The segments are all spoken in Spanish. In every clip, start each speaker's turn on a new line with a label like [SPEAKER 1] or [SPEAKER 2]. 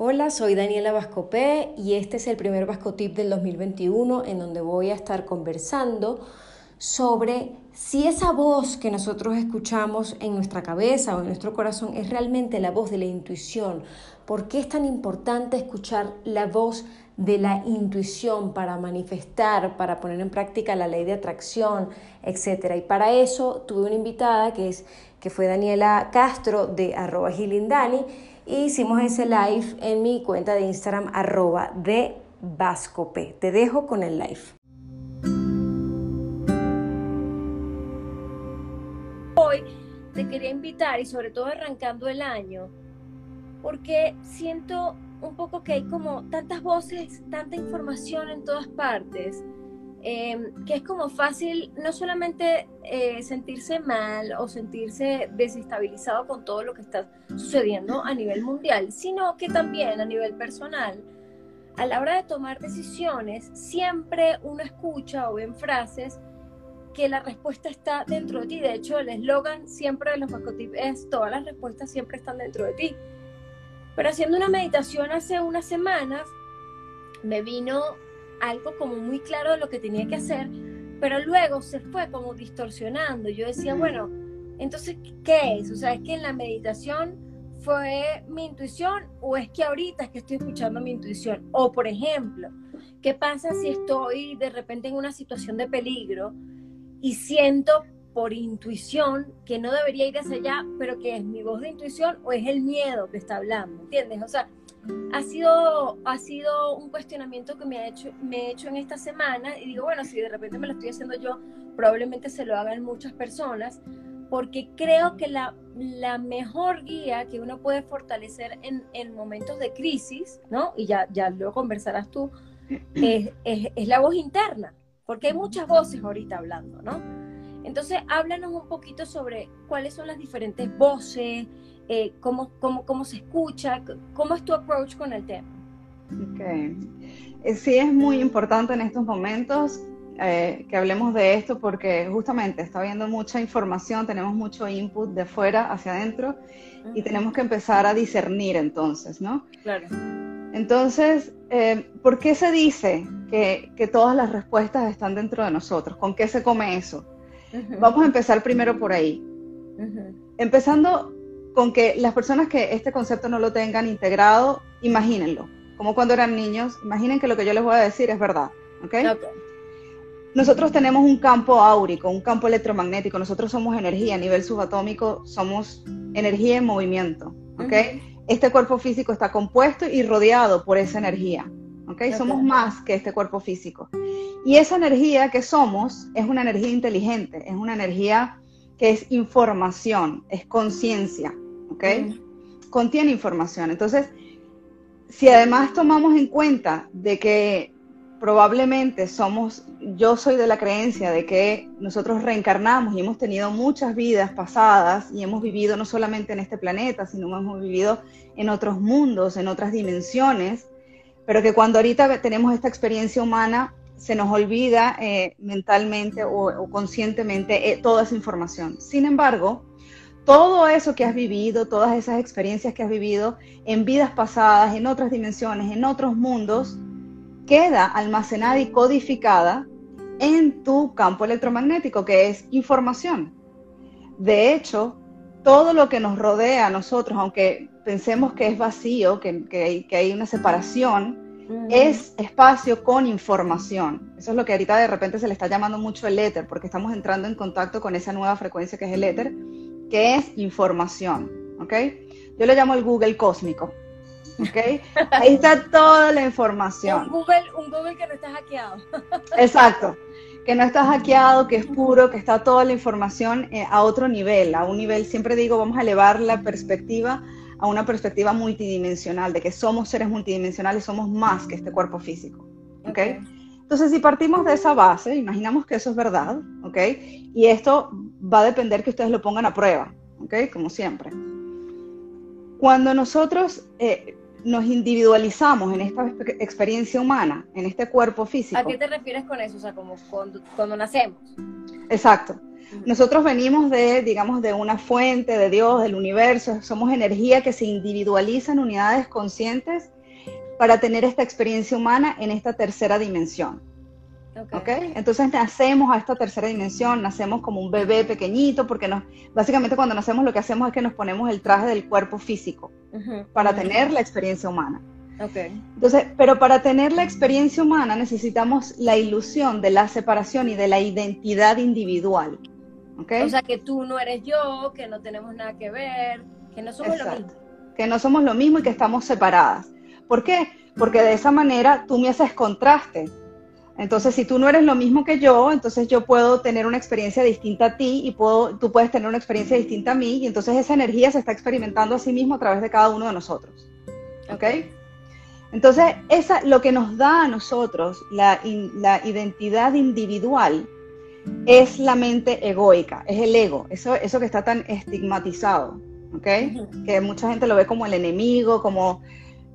[SPEAKER 1] Hola, soy Daniela Vascopé y este es el primer Vascotip del 2021 en donde voy a estar conversando sobre si esa voz que nosotros escuchamos en nuestra cabeza o en nuestro corazón es realmente la voz de la intuición. ¿Por qué es tan importante escuchar la voz de la intuición para manifestar, para poner en práctica la ley de atracción, etcétera? Y para eso tuve una invitada que, es, que fue Daniela Castro de arroba y hicimos ese live en mi cuenta de Instagram arroba de Vascope. Te dejo con el live.
[SPEAKER 2] Hoy te quería invitar y sobre todo arrancando el año, porque siento un poco que hay como tantas voces, tanta información en todas partes Em, que es como fácil no solamente eh, sentirse mal o sentirse desestabilizado con todo lo que está sucediendo a nivel mundial, sino que también a nivel personal, a la hora de tomar decisiones, siempre uno escucha o ve frases que la respuesta está dentro de ti. De hecho, el eslogan siempre de los Mascotips es todas las respuestas siempre están dentro de ti. Pero haciendo una meditación hace unas semanas, me vino algo como muy claro de lo que tenía que hacer, pero luego se fue como distorsionando. Yo decía, bueno, entonces, ¿qué es? O sea, ¿es que en la meditación fue mi intuición o es que ahorita es que estoy escuchando mi intuición? O, por ejemplo, ¿qué pasa si estoy de repente en una situación de peligro y siento por intuición que no debería ir hacia allá, pero que es mi voz de intuición o es el miedo que está hablando? ¿Entiendes? O sea, ha sido, ha sido un cuestionamiento que me, ha hecho, me he hecho en esta semana y digo, bueno, si de repente me lo estoy haciendo yo, probablemente se lo hagan muchas personas, porque creo que la, la mejor guía que uno puede fortalecer en, en, momentos de crisis, ¿no? Y ya, ya lo conversarás tú, es, es, es la voz interna, porque hay muchas voces ahorita hablando, ¿no? Entonces, háblanos un poquito sobre cuáles son las diferentes voces, eh, cómo, cómo, cómo, se escucha, cómo es tu approach con el tema.
[SPEAKER 3] Ok. Eh, sí es muy importante en estos momentos eh, que hablemos de esto porque justamente está habiendo mucha información, tenemos mucho input de fuera hacia adentro y tenemos que empezar a discernir entonces, ¿no?
[SPEAKER 2] Claro.
[SPEAKER 3] Entonces, ¿por qué se dice que, que, todas las respuestas están dentro de nosotros? ¿Con qué se come eso? Vamos a empezar primero por ahí. Empezando con que las personas que este concepto no lo tengan integrado, imagínenlo, como cuando eran niños, imaginen que lo que yo les voy a decir es verdad, ¿ok? Nosotros tenemos un campo áurico, un campo electromagnético, nosotros somos energía, a nivel subatómico somos energía en movimiento, ¿ok? Este cuerpo físico está compuesto y rodeado por esa energía, ¿ok? Somos más que este cuerpo físico. Y esa energía que somos es una energía inteligente, es una energía que es información, es conciencia, ¿ok? Contiene información. Entonces, si además tomamos en cuenta de que probablemente somos, yo soy de la creencia de que nosotros reencarnamos y hemos tenido muchas vidas pasadas y hemos vivido no solamente en este planeta, sino hemos vivido en otros mundos, en otras dimensiones, pero que cuando ahorita tenemos esta experiencia humana, se nos olvida eh, mentalmente o, conscientemente eh, toda esa información. Sin embargo, todo eso que has vivido, todas esas experiencias que has vivido en vidas pasadas, en otras dimensiones, en otros mundos, queda almacenada y codificada en tu campo electromagnético, que es información. De hecho, todo lo que nos rodea a nosotros, aunque pensemos que es vacío, que, que, hay, una separación, es espacio con información. Eso es lo que ahorita de repente se le está llamando mucho el éter, porque estamos entrando en contacto con esa nueva frecuencia que es el éter que es información, ¿ok? Yo le llamo el Google cósmico, ¿ok? Ahí está toda la información.
[SPEAKER 2] Un Google, un Google que no está hackeado.
[SPEAKER 3] Exacto, que no está hackeado, que es puro, que está toda la información eh, a otro nivel, a un nivel, siempre digo, vamos a elevar la perspectiva a una perspectiva multidimensional, de que somos seres multidimensionales, somos más que este cuerpo físico, ¿ok? okay. Entonces, si partimos de esa base, imaginamos que eso es verdad, ¿ok? Y esto va a depender que ustedes lo pongan a prueba, ¿ok? Como siempre. Cuando nosotros eh, nos individualizamos en esta experiencia humana, en este cuerpo físico.
[SPEAKER 2] ¿A qué te refieres con eso? O sea, como cuando, cuando nacemos.
[SPEAKER 3] Exacto. Nosotros venimos de, digamos, de una fuente, de Dios, del universo, somos energía que se individualiza en unidades conscientes para tener esta experiencia humana en esta tercera dimensión. Okay. Entonces nacemos a esta tercera dimensión, nacemos como un bebé pequeñito, porque nos, básicamente cuando nacemos lo que hacemos es que nos ponemos el traje del cuerpo físico para tener la experiencia humana.
[SPEAKER 2] Okay.
[SPEAKER 3] Entonces, pero para tener la experiencia humana necesitamos la ilusión de la separación y de la identidad individual.
[SPEAKER 2] Okay. O sea, que tú no eres yo, que no tenemos nada que ver, que no somos lo mismo.
[SPEAKER 3] Que no somos lo mismo y que estamos separadas. ¿Por qué? Porque de esa manera tú me haces contraste. Entonces, si tú no eres lo mismo que yo, entonces yo puedo tener una experiencia distinta a ti y puedo, tú puedes tener una experiencia distinta a mí y entonces esa energía se está experimentando a sí mismo a través de cada uno de nosotros. ¿Ok? Entonces, esa, lo que nos da a nosotros la, la identidad individual es la mente egoica, es el ego, eso, eso que está tan estigmatizado, ¿ok? Que mucha gente lo ve como el enemigo, como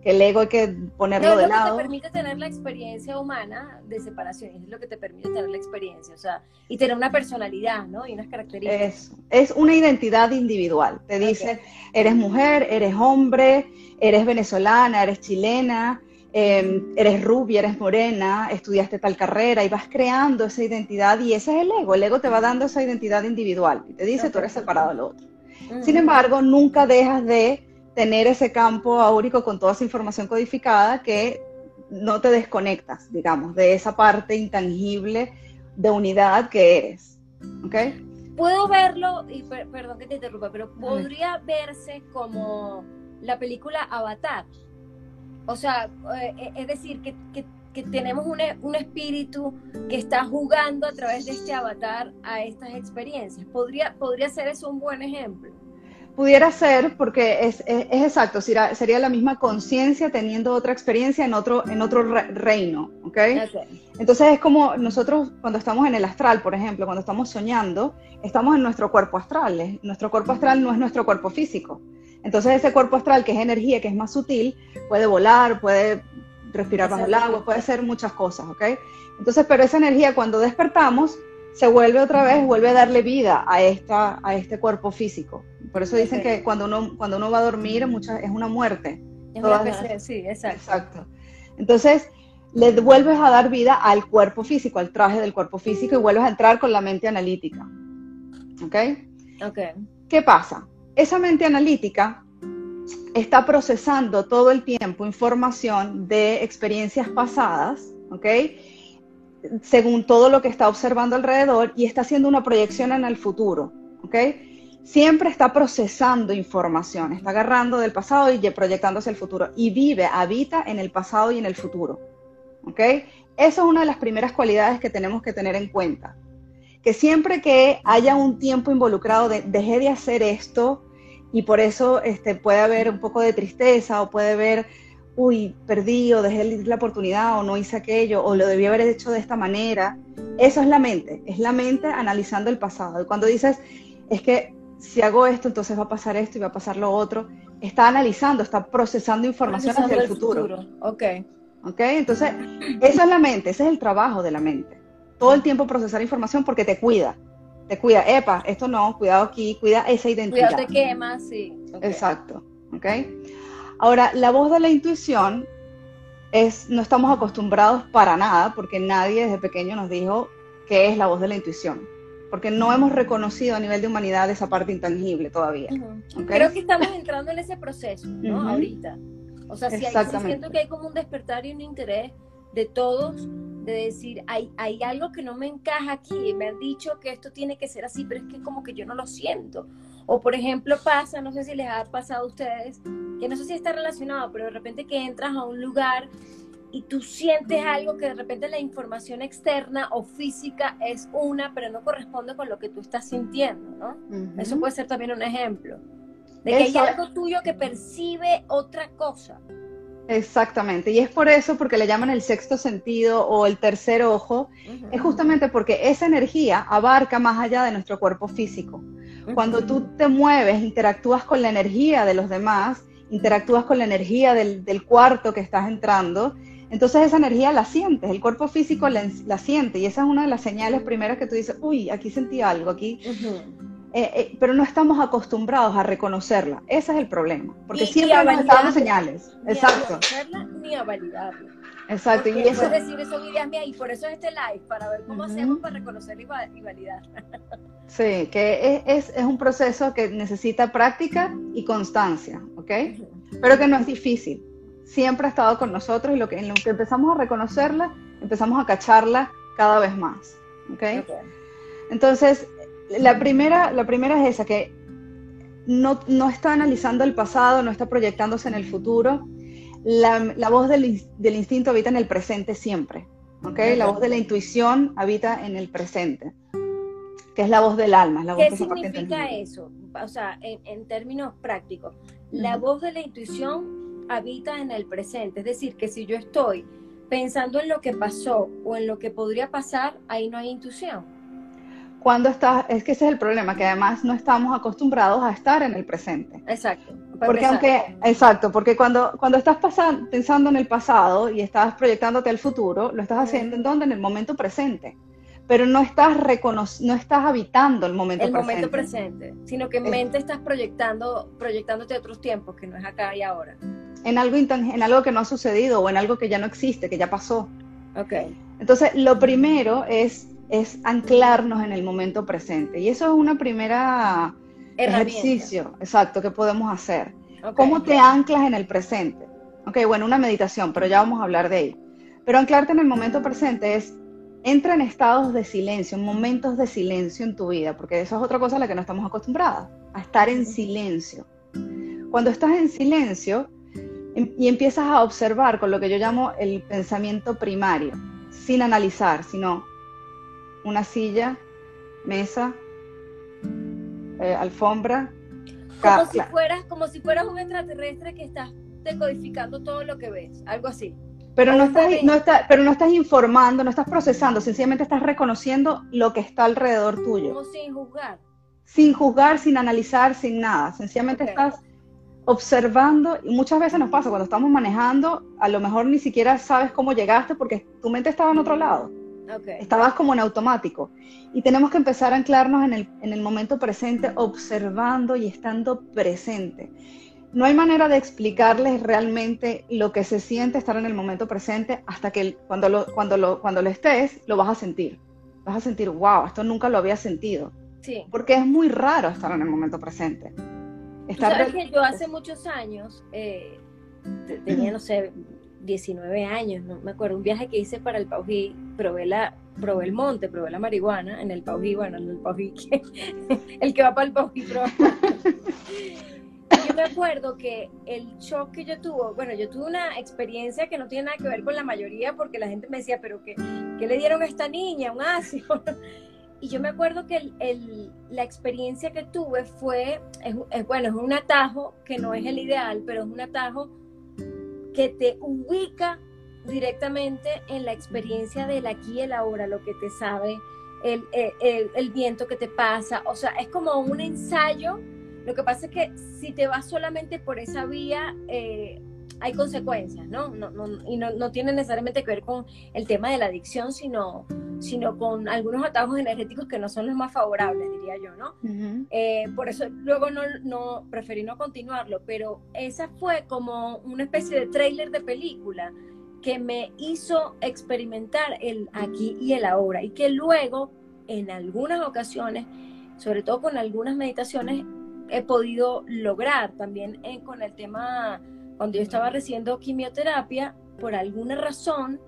[SPEAKER 3] que el ego hay que ponerlo de lado.
[SPEAKER 2] Es lo que te permite tener la experiencia humana de separación, es lo que te permite tener la experiencia, o sea, y tener una personalidad, ¿no? Y unas características.
[SPEAKER 3] Es, una identidad individual, te dice, eres mujer, eres hombre, eres venezolana, eres chilena, em, eres rubia, eres morena, estudiaste tal carrera y vas creando esa identidad y ese es el ego, el ego te va dando esa identidad individual y te dice, tú eres separado del otro. Sin embargo, nunca dejas de tener ese campo áurico con toda esa información codificada que no te desconectas, digamos, de esa parte intangible de unidad que eres. ¿Ok?
[SPEAKER 2] Puedo verlo, y perdón que te interrumpa, pero podría verse como la película Avatar. O sea, eh, es decir, que, tenemos un, un, espíritu que está jugando a través de este avatar a estas experiencias. ¿Podría, podría ser eso un buen ejemplo?
[SPEAKER 3] Pudiera ser, porque es, es, exacto, sería, sería, la misma conciencia teniendo otra experiencia en otro, en otro reino, ¿ok? Entonces es como nosotros cuando estamos en el astral, por ejemplo, cuando estamos soñando, estamos en nuestro cuerpo astral. Nuestro cuerpo astral no es nuestro cuerpo físico. Entonces ese cuerpo astral, que es energía, que es más sutil, puede volar, puede respirar bajo el agua, puede hacer muchas cosas, ¿ok? Entonces, pero esa energía cuando despertamos, se vuelve otra vez, vuelve a darle vida a, esta, a este cuerpo físico. Por eso dicen que cuando uno, cuando uno va a dormir es una muerte.
[SPEAKER 2] sí, exacto. exacto.
[SPEAKER 3] Entonces, le vuelves a dar vida al cuerpo físico, al traje del cuerpo físico y vuelves a entrar con la mente analítica. ¿Ok?
[SPEAKER 2] Ok.
[SPEAKER 3] ¿Qué pasa? Esa mente analítica está procesando todo el tiempo información de experiencias pasadas, ¿ok? según todo lo que está observando alrededor y está haciendo una proyección en el futuro, ¿ok? Siempre está procesando información, está agarrando del pasado y proyectando hacia el futuro y vive, habita en el pasado y en el futuro, ¿ok? Esa es una de las primeras cualidades que tenemos que tener en cuenta, que siempre que haya un tiempo involucrado de dejé de hacer esto y por eso este, puede haber un poco de tristeza o puede haber uy, perdí o dejé la oportunidad o no hice aquello o lo debí haber hecho de esta manera. Eso es la mente, es la mente analizando el pasado. Cuando dices, es que si hago esto, entonces va a pasar esto y va a pasar lo otro, está analizando, está procesando información hacia el, futuro.
[SPEAKER 2] Ok.
[SPEAKER 3] Ok, entonces esa es la mente, ese es el trabajo de la mente. Todo el tiempo procesar información porque te cuida. Te cuida, epa, esto no, cuidado aquí, cuida esa identidad.
[SPEAKER 2] Cuidado te quema, sí.
[SPEAKER 3] Exacto, ok. Ahora, la voz de la intuición es, no estamos acostumbrados para nada, porque nadie desde pequeño nos dijo qué es la voz de la intuición, porque no hemos reconocido a nivel de humanidad esa parte intangible todavía.
[SPEAKER 2] Creo que estamos entrando en ese proceso, ¿no? Ahorita. O sea, si hay, siento que hay como un despertar y un interés de todos de decir, hay, hay algo que no me encaja aquí, me han dicho que esto tiene que ser así, pero es que como que yo no lo siento. O por ejemplo pasa, no sé si les ha pasado a ustedes, que no sé si está relacionado, pero de repente que entras a un lugar y tú sientes algo que de repente la información externa o física es una, pero no corresponde con lo que tú estás sintiendo, ¿no? Eso puede ser también un ejemplo. De que hay algo tuyo que percibe otra cosa.
[SPEAKER 3] Exactamente, y es por eso, porque le llaman el sexto sentido o el tercer ojo, es justamente porque esa energía abarca más allá de nuestro cuerpo físico. Cuando tú te mueves, interactúas con la energía de los demás, interactúas con la energía del, cuarto que estás entrando, Entonces esa energía la sientes, el cuerpo físico la, siente y esa es una de las señales primeras que tú dices, uy, aquí sentí algo, aquí... Eh, eh, pero no estamos acostumbrados a reconocerla. Ese es el problema, porque siempre nos estamos señales.
[SPEAKER 2] Ni Exacto. A ni a validarla.
[SPEAKER 3] Exacto.
[SPEAKER 2] y eso... es decir, son ideas mías y por eso es este live, para ver cómo hacemos para reconocer y, validar.
[SPEAKER 3] sí, que es, es, un proceso que necesita práctica y constancia, ¿ok? Pero que no es difícil siempre ha estado con nosotros y lo que, en lo que empezamos a reconocerla, empezamos a cacharla cada vez más. ¿okay? Entonces, la primera, la primera es esa, que no, no, está analizando el pasado, no está proyectándose en el futuro. La, la voz del, del, instinto habita en el presente siempre. ¿okay? La voz de la intuición habita en el presente, que es la voz del alma. La voz
[SPEAKER 2] ¿Qué significa eso? O sea, en, en términos prácticos, la voz de la intuición habita en el presente. Es decir, que si yo estoy pensando en lo que pasó o en lo que podría pasar, ahí no hay intuición.
[SPEAKER 3] Cuando estás, es que ese es el problema, que además no estamos acostumbrados a estar en el presente.
[SPEAKER 2] Exacto.
[SPEAKER 3] Porque aunque, exacto, porque cuando, cuando estás pensando en el pasado y estás proyectándote al futuro, lo estás haciendo en donde? En el momento presente pero no estás no estás habitando el momento
[SPEAKER 2] presente. El momento presente, sino que en mente estás proyectando, proyectándote a otros tiempos, que no es acá y ahora.
[SPEAKER 3] En algo, en algo que no ha sucedido o en algo que ya no existe, que ya pasó.
[SPEAKER 2] Ok.
[SPEAKER 3] Entonces, lo primero es, es anclarnos en el momento presente. Y eso es una primera ejercicio, exacto, que podemos hacer. ¿Cómo te anclas en el presente? Ok, bueno, una meditación, pero ya vamos a hablar de ello. Pero anclarte en el momento presente es entra en estados de silencio, en momentos de silencio en tu vida, porque eso es otra cosa a la que no estamos acostumbradas, a estar en silencio. Cuando estás en silencio y empiezas a observar con lo que yo llamo el pensamiento primario, sin analizar, sino una silla, mesa, eh, alfombra.
[SPEAKER 2] Como si, fueras, como si fueras un extraterrestre que estás decodificando todo lo que ves, algo así.
[SPEAKER 3] Pero no, estás, no, pero no estás informando, no estás procesando, sencillamente estás reconociendo lo que está alrededor tuyo.
[SPEAKER 2] Como sin juzgar.
[SPEAKER 3] Sin juzgar, sin analizar, sin nada. Sencillamente estás observando y muchas veces nos pasa cuando estamos manejando, a lo mejor ni siquiera sabes cómo llegaste porque tu mente estaba en otro lado. Estabas como en automático. Y tenemos que empezar a anclarnos en el, en el momento presente, observando y estando presente no hay manera de explicarles realmente lo que se siente estar en el momento presente hasta que cuando lo, cuando lo, cuando lo estés, lo vas a sentir. Vas a sentir, wow, esto nunca lo había sentido.
[SPEAKER 2] Sí.
[SPEAKER 3] Porque es muy raro estar en el momento presente.
[SPEAKER 2] ¿Sabes que yo hace muchos años, eh, tenía, no sé, 19 años, no me acuerdo, un viaje que hice para el Paují, probé, la, probé el monte, probé la marihuana en el Paují, bueno, en el Paují, el que va para el Paují, yo me acuerdo que el shock que yo tuve, bueno, yo tuve una experiencia que no tiene nada que ver con la mayoría porque la gente me decía, pero ¿qué, qué le dieron a esta niña? Un ácido. Y yo me acuerdo que el, la experiencia que tuve fue, es, bueno, es un atajo que no es el ideal, pero es un atajo que te ubica directamente en la experiencia del aquí y el ahora, lo que te sabe, el, el, el viento que te pasa, o sea, es como un ensayo. Lo que pasa es que si te vas solamente por esa vía, eh, hay consecuencias, ¿no? No, ¿no? Y no, no, tiene necesariamente que ver con el tema de la adicción, sino, sino con algunos atajos energéticos que no son los más favorables, diría yo, ¿no? Eh, por eso luego no, no, preferí no continuarlo, pero esa fue como una especie de tráiler de película que me hizo experimentar el aquí y el ahora y que luego en algunas ocasiones, sobre todo con algunas meditaciones, he podido lograr también eh, con el tema, cuando yo estaba recibiendo quimioterapia, por alguna razón,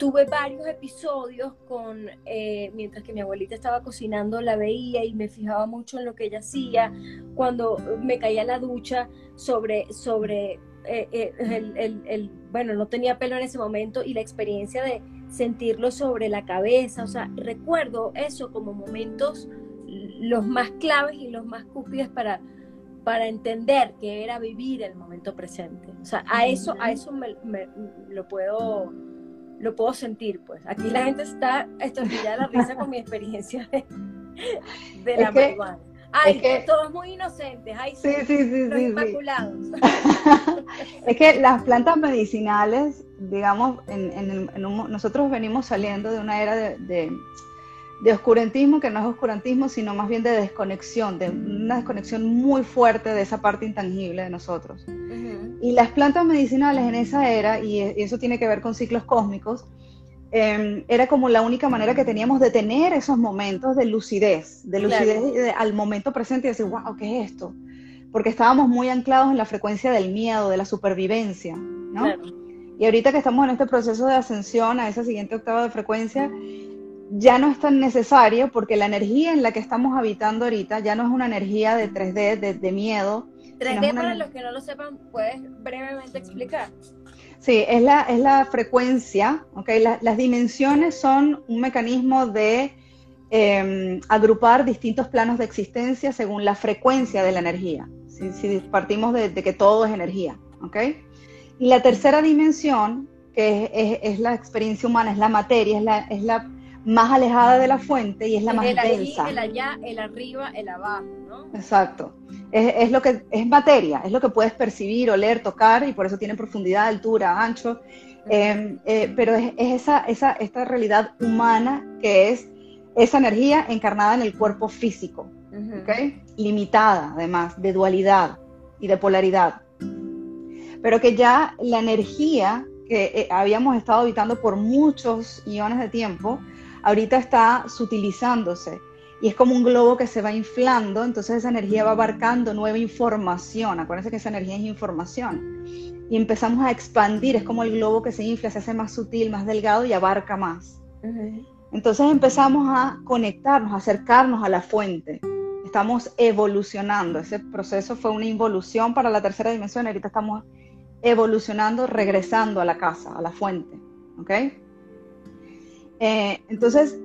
[SPEAKER 2] tuve varios episodios con, eh, mientras que mi abuelita estaba cocinando, la veía y me fijaba mucho en lo que ella hacía, cuando me caía la ducha sobre, sobre eh, el, el, bueno, no tenía pelo en ese momento y la experiencia de sentirlo sobre la cabeza, o sea, recuerdo eso como momentos los más claves y los más cúpidos para, para entender que era vivir el momento presente. O sea, a eso, a eso me, lo puedo lo puedo sentir, pues. Aquí la gente está estornillada la risa con mi experiencia de, la marihuana. Ay, todos muy inocentes, ay, sí, sí, sí, los inmaculados.
[SPEAKER 3] es que las plantas medicinales digamos, en, nosotros venimos saliendo de una era de, de, oscurantismo, que no es oscurantismo, sino más bien de desconexión, de una desconexión muy fuerte de esa parte intangible de nosotros. Y las plantas medicinales en esa era, y, eso tiene que ver con ciclos cósmicos, em, era como la única manera que teníamos de tener esos momentos de lucidez, de lucidez al momento presente y decir, wow, ¿qué es esto? Porque estábamos muy anclados en la frecuencia del miedo, de la supervivencia, ¿no? Y ahorita que estamos en este proceso de ascensión a esa siguiente octava de frecuencia, ya no es tan necesario porque la energía en la que estamos habitando ahorita ya no es una energía de 3D, de, miedo.
[SPEAKER 2] 3D, para los que no lo sepan, ¿puedes brevemente explicar?
[SPEAKER 3] Sí, es la, es la frecuencia, ¿okay? las dimensiones son un mecanismo de em, agrupar distintos planos de existencia según la frecuencia de la energía. Si, partimos de, de, que todo es energía, ¿ok? Y la tercera dimensión, que es, la experiencia humana, es la materia, es la, es la más alejada de la fuente y es la más
[SPEAKER 2] el
[SPEAKER 3] densa.
[SPEAKER 2] el allá, el arriba, el abajo, ¿no?
[SPEAKER 3] Exacto. Es, lo que es materia, es lo que puedes percibir, oler, tocar y por eso tiene profundidad, altura, ancho. Em, eh, pero es, esa, esa, esta realidad humana que es esa energía encarnada en el cuerpo físico, limitada además, de dualidad y de polaridad pero que ya la energía que eh, habíamos estado habitando por muchos millones de tiempo, ahorita está sutilizándose. Y es como un globo que se va inflando, entonces esa energía va abarcando nueva información. Acuérdense que esa energía es información. Y empezamos a expandir, es como el globo que se infla, se hace más sutil, más delgado y abarca más. Entonces empezamos a conectarnos, a acercarnos a la fuente. Estamos evolucionando. Ese proceso fue una involución para la tercera dimensión. Ahorita estamos evolucionando, regresando a la casa, a la fuente. ¿Ok? Eh, entonces,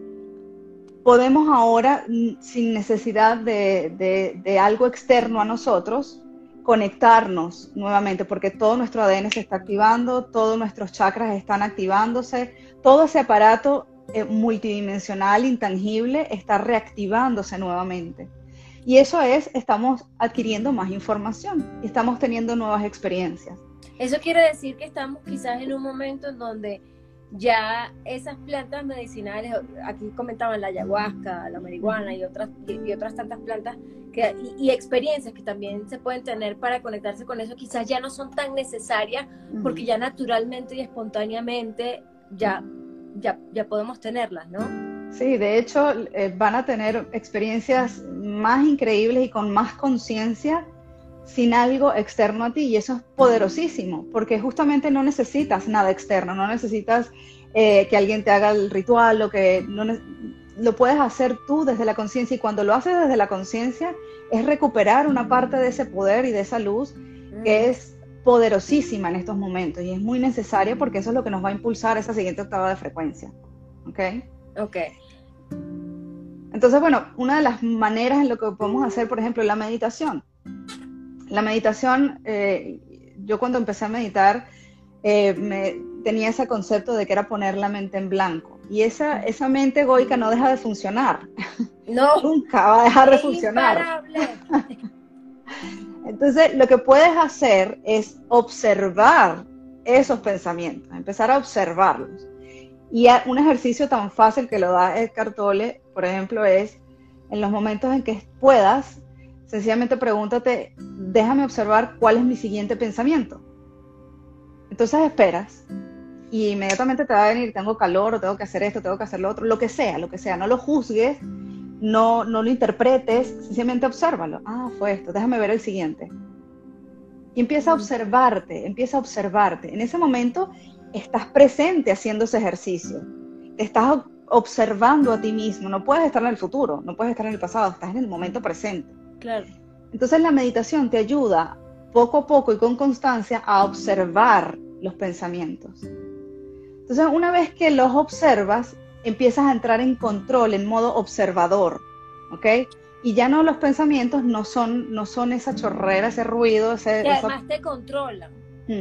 [SPEAKER 3] podemos ahora, sin necesidad de, algo externo a nosotros, conectarnos nuevamente, porque todo nuestro ADN se está activando, todos nuestros chakras están activándose, todo ese aparato eh, multidimensional, intangible, está reactivándose nuevamente. Y eso es, estamos adquiriendo más información estamos teniendo nuevas experiencias.
[SPEAKER 2] Eso quiere decir que estamos quizás en un momento en donde ya esas plantas medicinales, aquí comentaban la ayahuasca, la marihuana y otras, y, otras tantas plantas que, y, experiencias que también se pueden tener para conectarse con eso, quizás ya no son tan necesarias porque ya naturalmente y espontáneamente ya, ya, ya podemos tenerlas, ¿no?
[SPEAKER 3] Sí, de hecho eh, van a tener experiencias más increíbles y con más conciencia sin algo externo a ti y eso es poderosísimo porque justamente no necesitas nada externo, no necesitas eh, que alguien te haga el ritual o que no lo puedes hacer tú desde la conciencia y cuando lo haces desde la conciencia es recuperar una parte de ese poder y de esa luz que es poderosísima en estos momentos y es muy necesaria porque eso es lo que nos va a impulsar a esa siguiente octava de frecuencia. ¿Ok?
[SPEAKER 2] Ok.
[SPEAKER 3] Entonces, bueno, una de las maneras en lo que podemos hacer, por ejemplo, la meditación la meditación, eh, yo cuando empecé a meditar, eh, me, tenía ese concepto de que era poner la mente en blanco. Y esa, esa mente egoica no deja de funcionar.
[SPEAKER 2] No.
[SPEAKER 3] Nunca va a dejar de funcionar. Entonces, lo que puedes hacer es observar esos pensamientos, empezar a observarlos. Y un ejercicio tan fácil que lo da Eckhart Tolle, por ejemplo, es en los momentos en que puedas Sencillamente pregúntate, déjame observar cuál es mi siguiente pensamiento. Entonces esperas y inmediatamente te va a venir, tengo calor o tengo que hacer esto, tengo que hacer lo otro, lo que sea, lo que sea. No lo juzgues, no, no lo interpretes, sencillamente obsérvalo. Ah, fue esto, déjame ver el siguiente. Y empieza a observarte, empieza a observarte. En ese momento estás presente haciendo ese ejercicio. Te estás observando a ti mismo. No puedes estar en el futuro, no puedes estar en el pasado, estás en el momento presente.
[SPEAKER 2] Claro.
[SPEAKER 3] Entonces la meditación te ayuda poco a poco y con constancia a observar los pensamientos. Entonces una vez que los observas, empiezas a entrar en control, en modo observador, ¿ok? Y ya no los pensamientos no son, no son esa chorrera, ese ruido, ese...
[SPEAKER 2] Que además te controlan,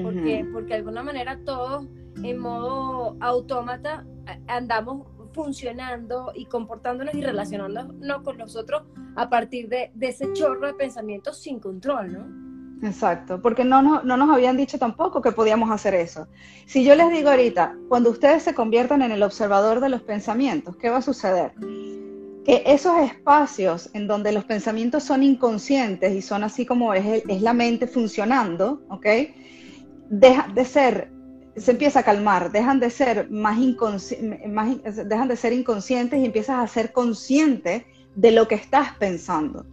[SPEAKER 2] porque, porque de alguna manera todos en modo autómata andamos funcionando y comportándonos y relacionándonos con nosotros a partir de, ese chorro de pensamientos sin control, ¿no?
[SPEAKER 3] Exacto, porque no, no, no, nos habían dicho tampoco que podíamos hacer eso. Si yo les digo ahorita, cuando ustedes se conviertan en el observador de los pensamientos, ¿qué va a suceder? Que esos espacios en donde los pensamientos son inconscientes y son así como es, es la mente funcionando, ¿ok? Deja de ser, se empieza a calmar, dejan de ser más, más dejan de ser inconscientes y empiezas a ser consciente de lo que estás pensando.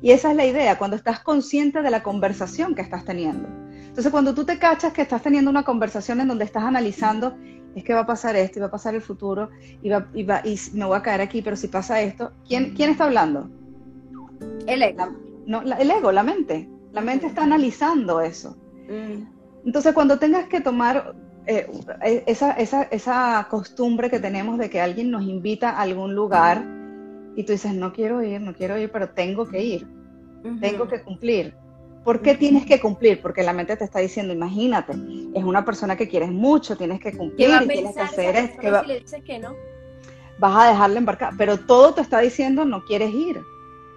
[SPEAKER 3] Y esa es la idea, cuando estás consciente de la conversación que estás teniendo. Entonces, cuando tú te cachas que estás teniendo una conversación en donde estás analizando, es que va a pasar esto, y va a pasar el futuro, y, va, y, va, y me voy a caer aquí, pero si pasa esto, ¿quién, ¿quién está hablando?
[SPEAKER 2] El ego.
[SPEAKER 3] no, el ego, la mente. La mente está analizando eso. Mm. Entonces, cuando tengas que tomar eh, esa, esa, esa costumbre que tenemos de que alguien nos invita a algún lugar, y tú dices, no quiero ir, no quiero ir, pero tengo que ir, tengo que cumplir. ¿Por qué tienes que cumplir? Porque la mente te está diciendo, imagínate, es una persona que quieres mucho, tienes que cumplir, y tienes que hacer esto. Que
[SPEAKER 2] va... si le dices que no?
[SPEAKER 3] Vas a dejarla embarcar, pero todo te está diciendo, no quieres ir.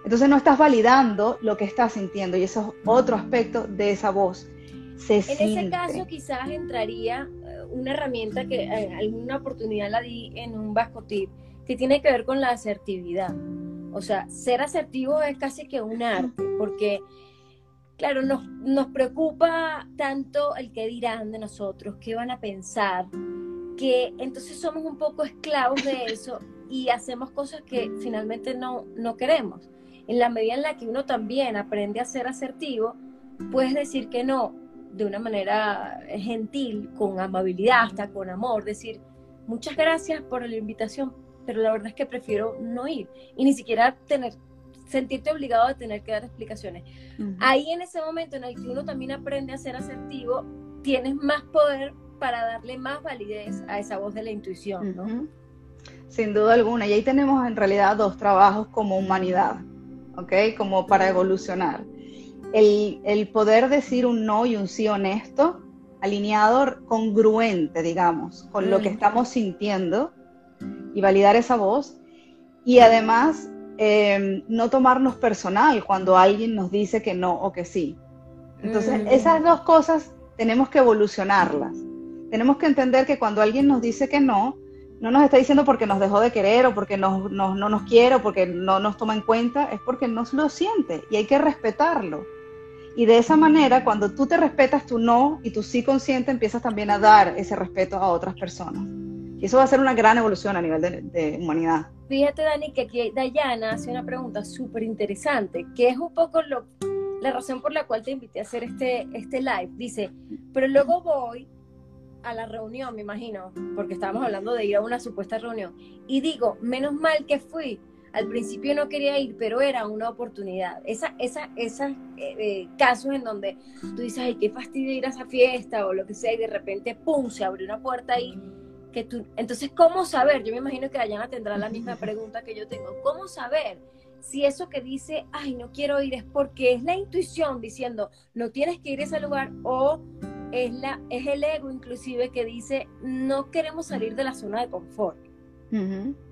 [SPEAKER 3] Entonces no estás validando lo que estás sintiendo y eso es otro aspecto de esa voz.
[SPEAKER 2] Se en ese caso quizás entraría eh, una herramienta que en eh, alguna oportunidad la di en un Vasco Tip, que tiene que ver con la asertividad. O sea, ser asertivo es casi que un arte, porque, claro, nos, nos preocupa tanto el que dirán de nosotros, qué van a pensar, que entonces somos un poco esclavos de eso y hacemos cosas que finalmente no, no queremos. En la medida en la que uno también aprende a ser asertivo, puedes decir que no de una manera gentil, con amabilidad, hasta con amor, decir, muchas gracias por la invitación, pero la verdad es que prefiero no ir y ni siquiera tener sentirte obligado a tener que dar explicaciones. Ahí en ese momento en el que uno también aprende a ser asertivo, tienes más poder para darle más validez a esa voz de la intuición, ¿no?
[SPEAKER 3] Sin duda alguna. Y ahí tenemos en realidad dos trabajos como humanidad, ¿ok? Como para evolucionar. El, el poder decir un no y un sí honesto, alineado, congruente, digamos, con lo que estamos sintiendo, y validar esa voz. Y además, em, no tomarnos personal cuando alguien nos dice que no o que sí. Entonces, mm. esas dos cosas tenemos que evolucionarlas. Tenemos que entender que cuando alguien nos dice que no, no nos está diciendo porque nos dejó de querer o porque no nos quiere o porque no nos toma en cuenta, es porque no lo siente y hay que respetarlo. Y de esa manera, cuando tú te respetas tu no y tu sí consciente, empiezas también a dar ese respeto a otras personas. Y eso va a ser una gran evolución a nivel de, humanidad.
[SPEAKER 2] Fíjate, Dani, que aquí Dayana hace una pregunta súper interesante, que es un poco lo, la razón por la cual te invité a hacer este, este live. Dice, pero luego voy a la reunión, me imagino, porque estábamos hablando de ir a una supuesta reunión, y digo, menos mal que fui. Al principio no quería ir, pero era una oportunidad. Esa, esa, esos eh, eh, casos en donde tú dices, ay, qué fastidio ir a esa fiesta o lo que sea, y de repente, ¡pum!, se abrió una puerta ahí entonces, ¿cómo saber? Yo me imagino que Dayana tendrá la misma pregunta que yo tengo. ¿Cómo saber si eso que dice, ay, no quiero ir, es porque es la intuición diciendo, no tienes que ir a ese lugar o es, la, es el ego inclusive que dice, no queremos salir de la zona de confort?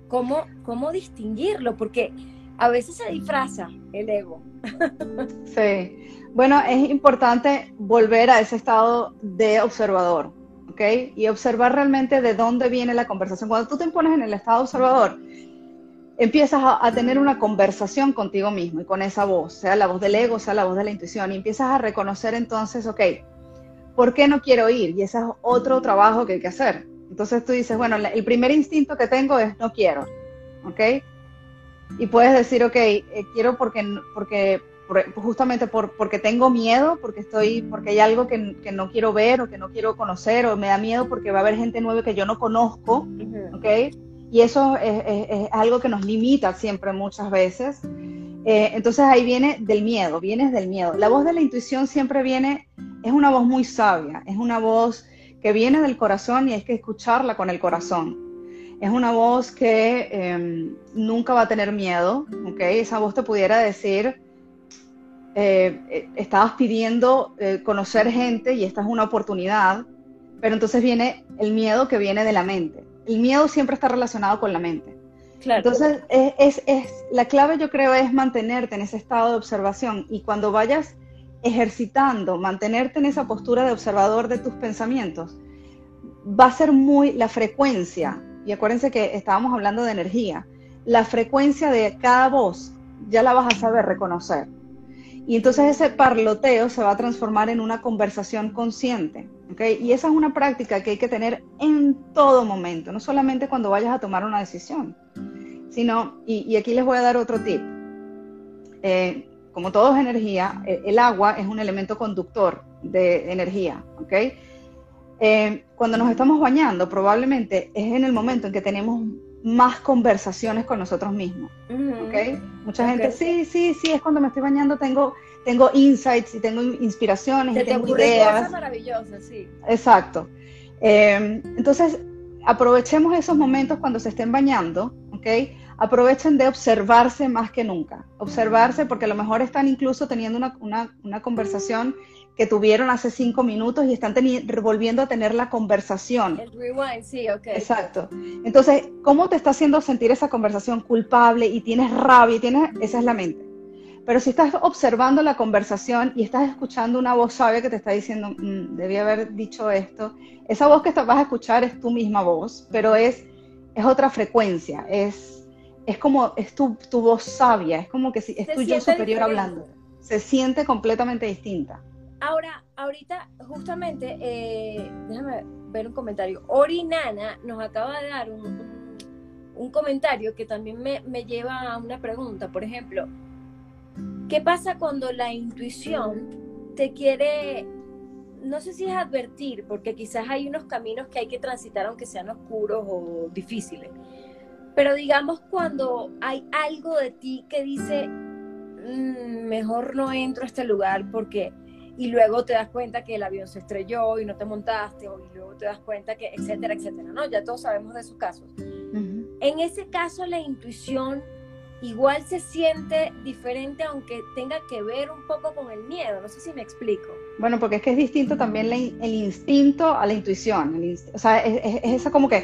[SPEAKER 2] ¿Cómo, ¿Cómo distinguirlo? Porque a veces se disfraza el ego.
[SPEAKER 3] sí. Bueno, es importante volver a ese estado de observador y observar realmente de dónde viene la conversación. Cuando tú te pones en el estado observador, empiezas a, tener una conversación contigo mismo y con esa voz, sea la voz del ego, sea la voz de la intuición, y empiezas a reconocer entonces, ok, ¿por qué no quiero ir? Y ese es otro trabajo que hay que hacer. Entonces tú dices, bueno, el primer instinto que tengo es no quiero, ¿ok? Y puedes decir, ok, eh, quiero porque, porque justamente por, porque tengo miedo, porque estoy, porque hay algo que, no quiero ver o que no quiero conocer, o me da miedo porque va a haber gente nueva que yo no conozco, ¿ok? Y eso es, algo que nos limita siempre muchas veces. Eh, entonces ahí viene del miedo, viene del miedo. La voz de la intuición siempre viene, es una voz muy sabia, es una voz que viene del corazón y hay que escucharla con el corazón. Es una voz que em, nunca va a tener miedo, ¿ok? Esa voz te pudiera decir, eh, eh, estabas pidiendo eh, conocer gente y esta es una oportunidad, pero entonces viene el miedo que viene de la mente. El miedo siempre está relacionado con la mente. Entonces, es, es, la clave yo creo es mantenerte en ese estado de observación y cuando vayas ejercitando, mantenerte en esa postura de observador de tus pensamientos, va a ser muy la frecuencia, y acuérdense que estábamos hablando de energía, la frecuencia de cada voz ya la vas a saber reconocer. Y entonces ese parloteo se va a transformar en una conversación consciente. ¿okay? Y esa es una práctica que hay que tener en todo momento, no solamente cuando vayas a tomar una decisión, sino, y, aquí les voy a dar otro tip. Eh, como todo es energía, eh, el agua es un elemento conductor de energía. ¿okay? Eh, cuando nos estamos bañando, probablemente es en el momento en que tenemos más conversaciones con nosotros mismos. Mucha gente, sí, sí, sí, es cuando me estoy bañando, tengo, tengo insights y tengo inspiraciones y tengo ideas. Cosas
[SPEAKER 2] maravillosas, sí.
[SPEAKER 3] Exacto. Eh, entonces, aprovechemos esos momentos cuando se estén bañando, ¿ok? Aprovechen de observarse más que nunca. Observarse porque a lo mejor están incluso teniendo una, una, una conversación que tuvieron hace cinco minutos y están volviendo a tener la conversación.
[SPEAKER 2] El rewind, sí, ok.
[SPEAKER 3] Exacto. Entonces, ¿cómo te está haciendo sentir esa conversación culpable y tienes rabia y tienes, esa es la mente. Pero si estás observando la conversación y estás escuchando una voz sabia que te está diciendo, mm, debí haber dicho esto, esa voz que vas a escuchar es tu misma voz, pero es, es otra frecuencia, es, es como, es tu, tu voz sabia, es como que si, es tu yo superior hablando. Se siente completamente distinta.
[SPEAKER 2] Ahora, ahorita, justamente, eh, déjame ver un comentario. Ori Nana nos acaba de dar un, comentario que también me, lleva a una pregunta. Por ejemplo, ¿qué pasa cuando la intuición te quiere, no sé si es advertir, porque quizás hay unos caminos que hay que transitar aunque sean oscuros o difíciles, pero digamos cuando hay algo de ti que dice, mm, mejor no entro a este lugar porque y luego te das cuenta que el avión se estrelló y no te montaste, o y luego te das cuenta que, etcétera, etcétera, ¿no? Ya todos sabemos de esos casos. En ese caso, la intuición igual se siente diferente, aunque tenga que ver un poco con el miedo. No sé si me explico.
[SPEAKER 3] Bueno, porque es que es distinto también el instinto a la intuición. o sea, es, es, eso como que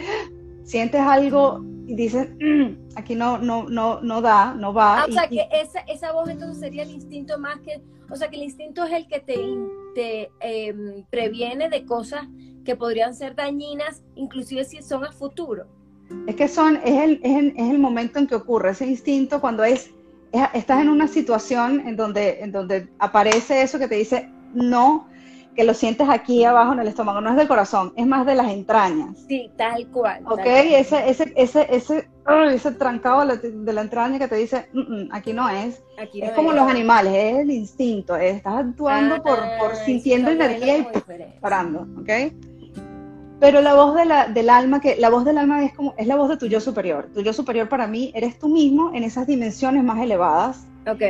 [SPEAKER 3] sientes algo y dices, mm, aquí no, no, no, no da, no va.
[SPEAKER 2] Ah, o sea, que esa, esa voz entonces sería el instinto más que o sea que el instinto es el que te, te em, previene de cosas que podrían ser dañinas, inclusive si son a futuro.
[SPEAKER 3] Es que son, es el, es el, momento en que ocurre ese instinto cuando es, estás en una situación en donde, en donde aparece eso que te dice no, que lo sientes aquí abajo en el estómago, no es del corazón, es más de las entrañas.
[SPEAKER 2] Sí, tal cual.
[SPEAKER 3] Ok, ese, ese, ese, ese, ese trancado de la entraña que te dice, mm, mm, aquí no es. es como los animales, es el instinto, estás actuando por, por sintiendo energía y parando, ¿ok? Pero la voz de la, del alma, que la voz del alma es como, es la voz de tu yo superior. Tu yo superior para mí eres tú mismo en esas dimensiones más elevadas.
[SPEAKER 2] Ok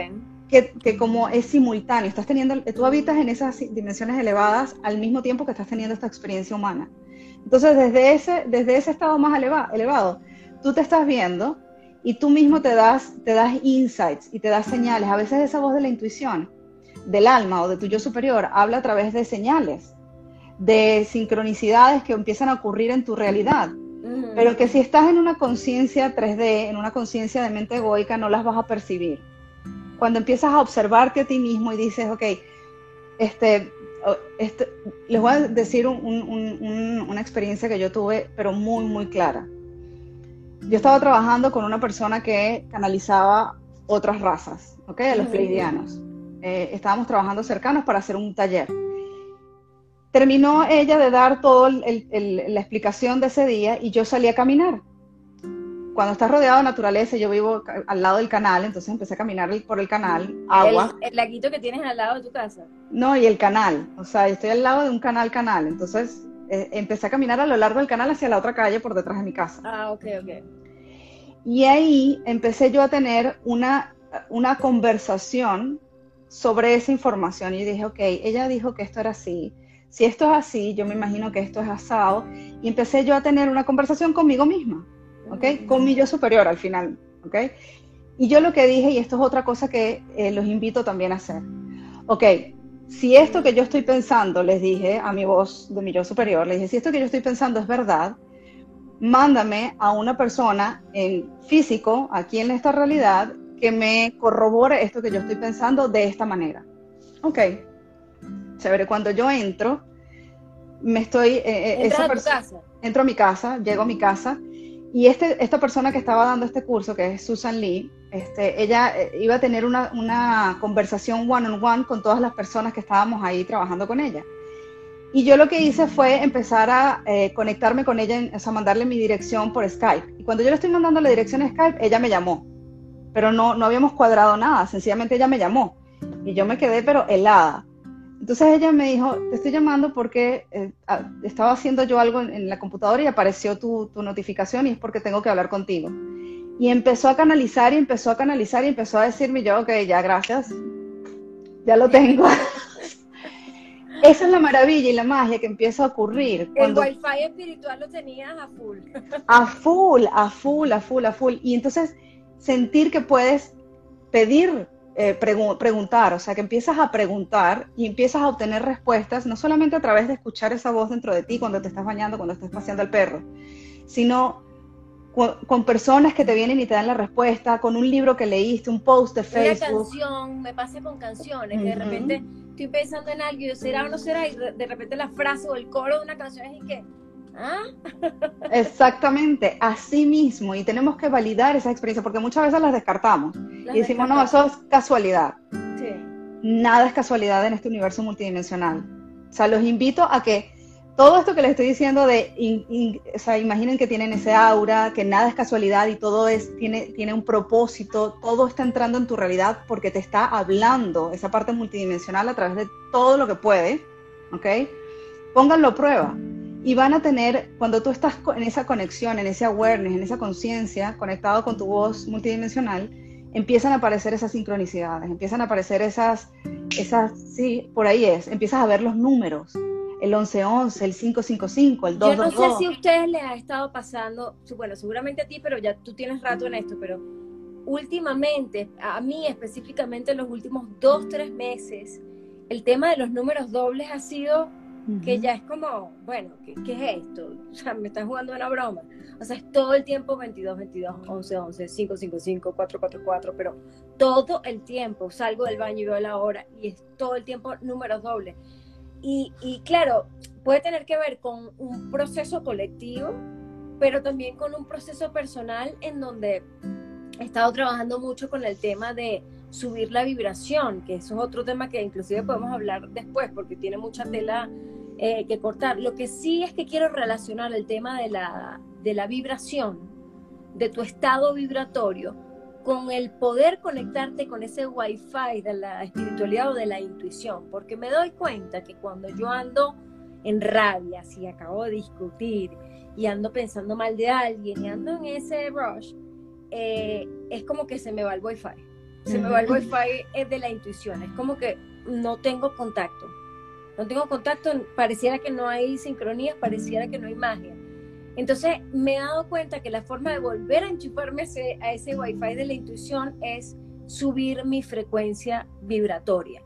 [SPEAKER 3] que, como es simultáneo, estás teniendo, tú habitas en esas dimensiones elevadas al mismo tiempo que estás teniendo esta experiencia humana. Entonces, desde ese, desde ese estado más elevado, tú te estás viendo y tú mismo te das, te das insights y te das señales. A veces esa voz de la intuición, del alma o de tu yo superior, habla a través de señales, de sincronicidades que empiezan a ocurrir en tu realidad. Pero que si estás en una conciencia 3D, en una conciencia de mente egoica, no las vas a percibir cuando empiezas a observarte a ti mismo y dices, ok, este, este les voy a decir una experiencia que yo tuve, pero muy, muy clara. Yo estaba trabajando con una persona que canalizaba otras razas, ¿ok? Los pleidianos. Eh, estábamos trabajando cercanos para hacer un taller. Terminó ella de dar toda la explicación de ese día y yo salí a caminar cuando estás rodeado de naturaleza, yo vivo al lado del canal, entonces empecé a caminar por el canal, agua.
[SPEAKER 2] ¿El, laguito que tienes al lado de tu casa?
[SPEAKER 3] No, y el canal, o sea, estoy al lado de un canal, canal, entonces eh, empecé a caminar a lo largo del canal hacia la otra calle por detrás de mi casa.
[SPEAKER 2] Ah, ok, ok.
[SPEAKER 3] Y ahí empecé yo a tener una, una conversación sobre esa información y dije, ok, ella dijo que esto era así, si esto es así, yo me imagino que esto es asado, y empecé yo a tener una conversación conmigo misma ¿ok? Con mi yo superior al final, ¿ok? Y yo lo que dije, y esto es otra cosa que eh, los invito también a hacer, ok, si esto que yo estoy pensando, les dije a mi voz de mi yo superior, les dije, si esto que yo estoy pensando es verdad, mándame a una persona en físico, aquí en esta realidad, que me corrobore esto que yo estoy pensando de esta manera. Ok, chévere. Cuando yo entro, me estoy...
[SPEAKER 2] Eh, esa a tu casa?
[SPEAKER 3] Entro a mi casa, llego a mi casa y este, esta persona que estaba dando este curso, que es Susan Lee, este, ella eh, iba a tener una, una conversación one on one con todas las personas que estábamos ahí trabajando con ella. Y yo lo que hice fue empezar a eh, conectarme con ella, o sea, mandarle mi dirección por Skype. Y cuando yo le estoy mandando la dirección a Skype, ella me llamó. Pero no, no habíamos cuadrado nada, sencillamente ella me llamó. Y yo me quedé, pero helada. Entonces ella me dijo, te estoy llamando porque eh, estaba haciendo yo algo en, la computadora y apareció tu, tu, notificación y es porque tengo que hablar contigo. Y empezó a canalizar y empezó a canalizar y empezó a decirme yo, ok, ya, gracias, ya lo tengo. Esa es la maravilla y la magia que empieza a ocurrir.
[SPEAKER 2] Cuando... El wifi espiritual lo tenías a full.
[SPEAKER 3] A full, a full, a full, a full. Y entonces sentir que puedes pedir eh, preguntar, o sea, que empiezas a preguntar y empiezas a obtener respuestas, no solamente a través de escuchar esa voz dentro de ti cuando te estás bañando, cuando estás paseando al perro, sino con, personas que te vienen y te dan la respuesta, con un libro que leíste, un post de Facebook.
[SPEAKER 2] Una canción, me pasa con canciones, que de repente estoy pensando en algo y yo será o no será, y de repente la frase o el coro de una canción es y que ¿Ah?
[SPEAKER 3] Exactamente, así mismo, y tenemos que validar esa experiencia, porque muchas veces las descartamos y decimos, no, eso es casualidad. Nada es casualidad en este universo multidimensional. O sea, los invito a que todo esto que les estoy diciendo de, o sea, imaginen que tienen ese aura, que nada es casualidad y todo es, tiene, tiene un propósito, todo está entrando en tu realidad porque te está hablando esa parte multidimensional a través de todo lo que puede, ¿ok? Pónganlo a prueba y van a tener, cuando tú estás en esa conexión, en ese awareness, en esa conciencia, conectado con tu voz multidimensional, empiezan a aparecer esas sincronicidades, empiezan a aparecer esas, esas, sí, por ahí es, empiezas a ver los números, el 1111, el 555, el 222.
[SPEAKER 2] Yo no sé si a ustedes les ha estado pasando, bueno, seguramente a ti, pero ya tú tienes rato en esto, pero últimamente, a mí específicamente en los últimos dos, tres meses, el tema de los números dobles ha sido que ya es como, bueno, ¿qué, ¿qué, es esto? O sea, me están jugando una broma. O sea, es todo el tiempo 22, 22, 11, 11, 5, 5, 5, 4, 4, 4, pero todo el tiempo salgo del baño y veo la hora y es todo el tiempo números dobles. Y, y claro, puede tener que ver con un proceso colectivo, pero también con un proceso personal en donde he estado trabajando mucho con el tema de subir la vibración, que eso es otro tema que inclusive podemos hablar después porque tiene mucha tela eh, que cortar. Lo que sí es que quiero relacionar el tema de la, de la vibración, de tu estado vibratorio, con el poder conectarte con ese wifi de la espiritualidad o de la intuición, porque me doy cuenta que cuando yo ando en rabia, si acabo de discutir y ando pensando mal de alguien y ando en ese rush, eh, es como que se me va el wifi se me va el wifi de la intuición, es como que no tengo contacto. No tengo contacto, pareciera que no hay sincronía, pareciera que no hay magia. Entonces me he dado cuenta que la forma de volver a enchufarme a ese, wifi de la intuición es subir mi frecuencia vibratoria.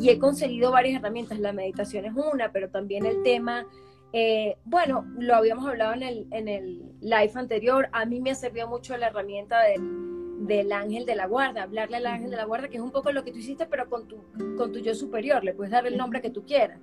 [SPEAKER 2] Y he conseguido varias herramientas, la meditación es una, pero también el tema, eh, bueno, lo habíamos hablado en el, en el live anterior, a mí me ha servido mucho la herramienta del del ángel de la guarda, hablarle al ángel de la guarda, que es un poco lo que tú hiciste, pero con tu, con tu yo superior, le puedes dar el nombre que tú quieras.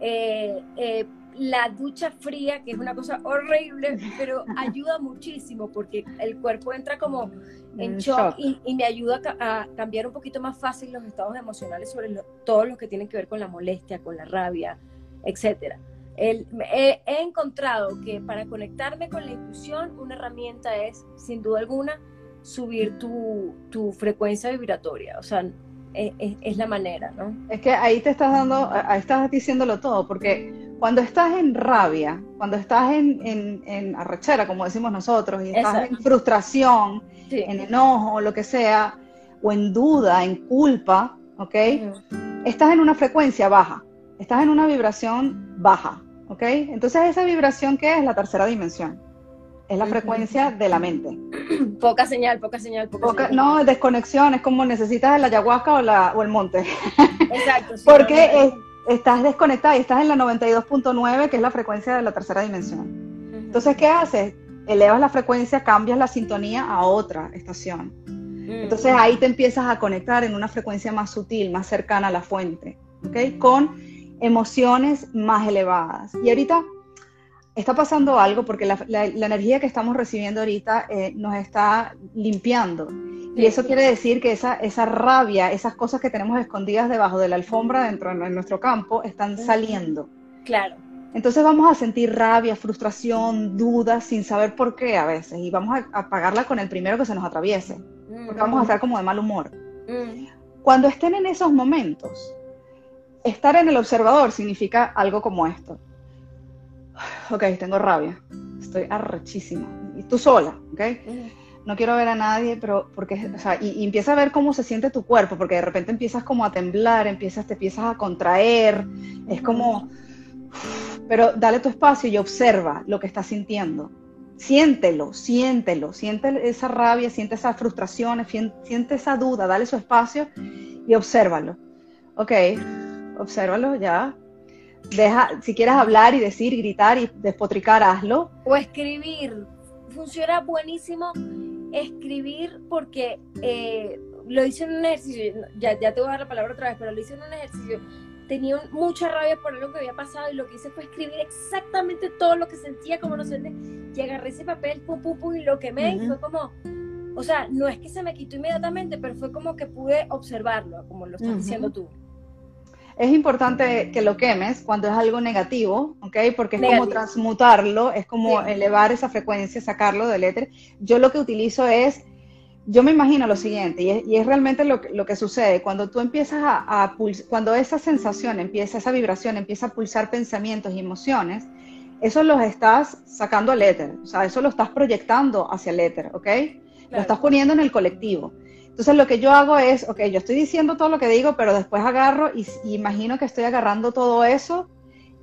[SPEAKER 2] Eh, eh, la ducha fría, que es una cosa horrible, pero ayuda muchísimo porque el cuerpo entra como en shock, Y, me ayuda a, cambiar un poquito más fácil los estados emocionales sobre todo lo que tiene que ver con la molestia, con la rabia, etc. he, he encontrado que para conectarme con la intuición, una herramienta es, sin duda alguna, subir tu, tu frecuencia vibratoria. O sea, es, es, la manera, ¿no?
[SPEAKER 3] Es que ahí te estás dando, ahí estás diciéndolo todo, porque cuando estás en rabia, cuando estás en, en, en arrechera, como decimos nosotros, y estás en frustración, en enojo, lo que sea, o en duda, en culpa, ¿ok? Estás en una frecuencia baja, estás en una vibración baja, ¿ok? Entonces esa vibración, ¿qué es? La tercera dimensión es la frecuencia de la mente.
[SPEAKER 2] Poca señal, poca señal, poca, señal.
[SPEAKER 3] No, desconexión, es como necesitas el ayahuasca o, la, o el monte.
[SPEAKER 2] Exacto.
[SPEAKER 3] Porque estás desconectada y estás en la 92.9, que es la frecuencia de la tercera dimensión. Entonces, ¿qué haces? Elevas la frecuencia, cambias la sintonía a otra estación. Entonces ahí te empiezas a conectar en una frecuencia más sutil, más cercana a la fuente, ¿ok? Con emociones más elevadas. Y ahorita está pasando algo porque la, energía que estamos recibiendo ahorita eh, nos está limpiando. Y eso quiere decir que esa, esa rabia, esas cosas que tenemos escondidas debajo de la alfombra dentro de nuestro campo, están saliendo.
[SPEAKER 2] Claro.
[SPEAKER 3] Entonces vamos a sentir rabia, frustración, dudas sin saber por qué a veces. Y vamos a, apagarla con el primero que se nos atraviese. Porque vamos a estar como de mal humor. Mm. Cuando estén en esos momentos, estar en el observador significa algo como esto. Ok, tengo rabia, estoy arrechísima. Y tú sola, ¿ok? No quiero ver a nadie, pero porque, o sea, y, empieza a ver cómo se siente tu cuerpo, porque de repente empiezas como a temblar, empiezas, te empiezas a contraer, es como, pero dale tu espacio y observa lo que estás sintiendo. Siéntelo, siéntelo, siente esa rabia, siente esa frustración, siente esa duda, dale su espacio y obsérvalo. Ok, obsérvalo ya. Deja, si quieres hablar y decir, gritar y despotricar, hazlo.
[SPEAKER 2] O escribir. Funciona buenísimo escribir porque eh, lo hice en un ejercicio, ya, ya te voy a dar la palabra otra vez, pero lo hice en un ejercicio. Tenía mucha rabia por algo que había pasado y lo que hice fue escribir exactamente todo lo que sentía, como lo sentí. Y agarré ese papel, pum, pum, pum, y lo quemé y fue como, o sea, no es que se me quitó inmediatamente, pero fue como que pude observarlo, como lo estás diciendo tú
[SPEAKER 3] es importante que lo quemes cuando es algo negativo, ¿ok? Porque es como transmutarlo, es como elevar esa frecuencia, sacarlo del éter. Yo lo que utilizo es, yo me imagino lo siguiente, y es, realmente lo, que sucede, cuando tú empiezas a, a cuando esa sensación empieza, esa vibración empieza a pulsar pensamientos y emociones, eso los estás sacando al éter, o sea, eso lo estás proyectando hacia el éter, ¿ok? Lo estás poniendo en el colectivo. Entonces lo que yo hago es, ok, yo estoy diciendo todo lo que digo, pero después agarro y, imagino que estoy agarrando todo eso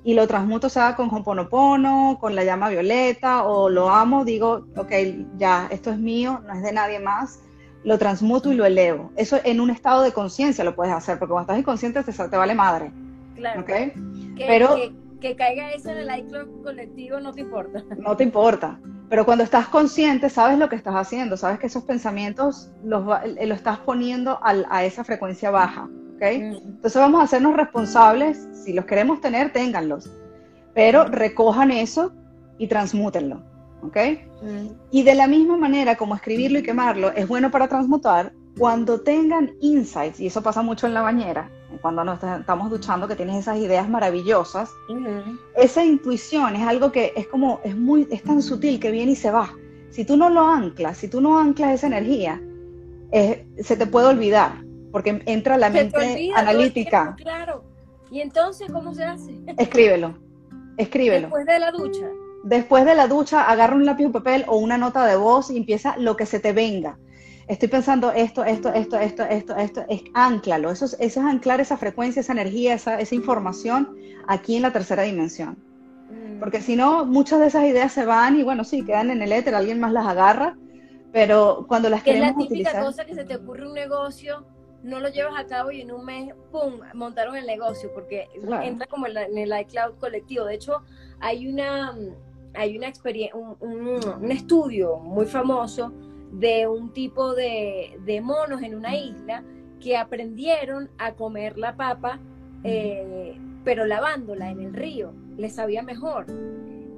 [SPEAKER 3] y lo transmuto, o sea, con Ho'oponopono, con la llama violeta, o lo amo, digo, ok, ya, esto es mío, no es de nadie más, lo transmuto y lo elevo. Eso en un estado de conciencia lo puedes hacer, porque cuando estás inconsciente te, te vale madre.
[SPEAKER 2] Claro. ¿Ok? pero, que caiga eso en el iCloud colectivo no te importa.
[SPEAKER 3] No te importa. Pero cuando estás consciente, sabes lo que estás haciendo, sabes que esos pensamientos los, eh, lo estás poniendo a esa frecuencia baja. ¿okay? Mm. Entonces vamos a hacernos responsables, si los queremos tener, ténganlos, pero recojan eso y transmútenlo. ¿ok? Mm. Y de la misma manera como escribirlo y quemarlo es bueno para transmutar, cuando tengan insights, y eso pasa mucho en la bañera, cuando nos estamos duchando, que tienes esas ideas maravillosas, esa intuición es algo que es como, es muy, es tan sutil que viene y se va. Si tú no lo anclas, si tú no anclas esa energía, se te puede olvidar, porque entra la mente analítica.
[SPEAKER 2] claro. ¿Y entonces cómo se hace?
[SPEAKER 3] Escríbelo, escríbelo.
[SPEAKER 2] Después de la ducha.
[SPEAKER 3] Después de la ducha, agarra un lápiz, un papel o una nota de voz y empieza lo que se te venga estoy pensando esto, esto, esto, esto, esto, esto, es anclalo, eso es, eso es anclar esa frecuencia, esa energía, esa, esa información aquí en la tercera dimensión. Mm. Porque si no, muchas de esas ideas se van y bueno, sí, quedan en el éter, alguien más las agarra, pero cuando las queremos
[SPEAKER 2] es la
[SPEAKER 3] típica
[SPEAKER 2] cosa que se te ocurre un negocio, no lo llevas a cabo y en un mes, ¡pum!, montaron el negocio, porque entra como en, el iCloud colectivo. De hecho, hay una, hay una experiencia, un estudio muy famoso de un tipo de, monos en una isla que aprendieron a comer la papa, eh, pero lavándola en el río, les sabía mejor.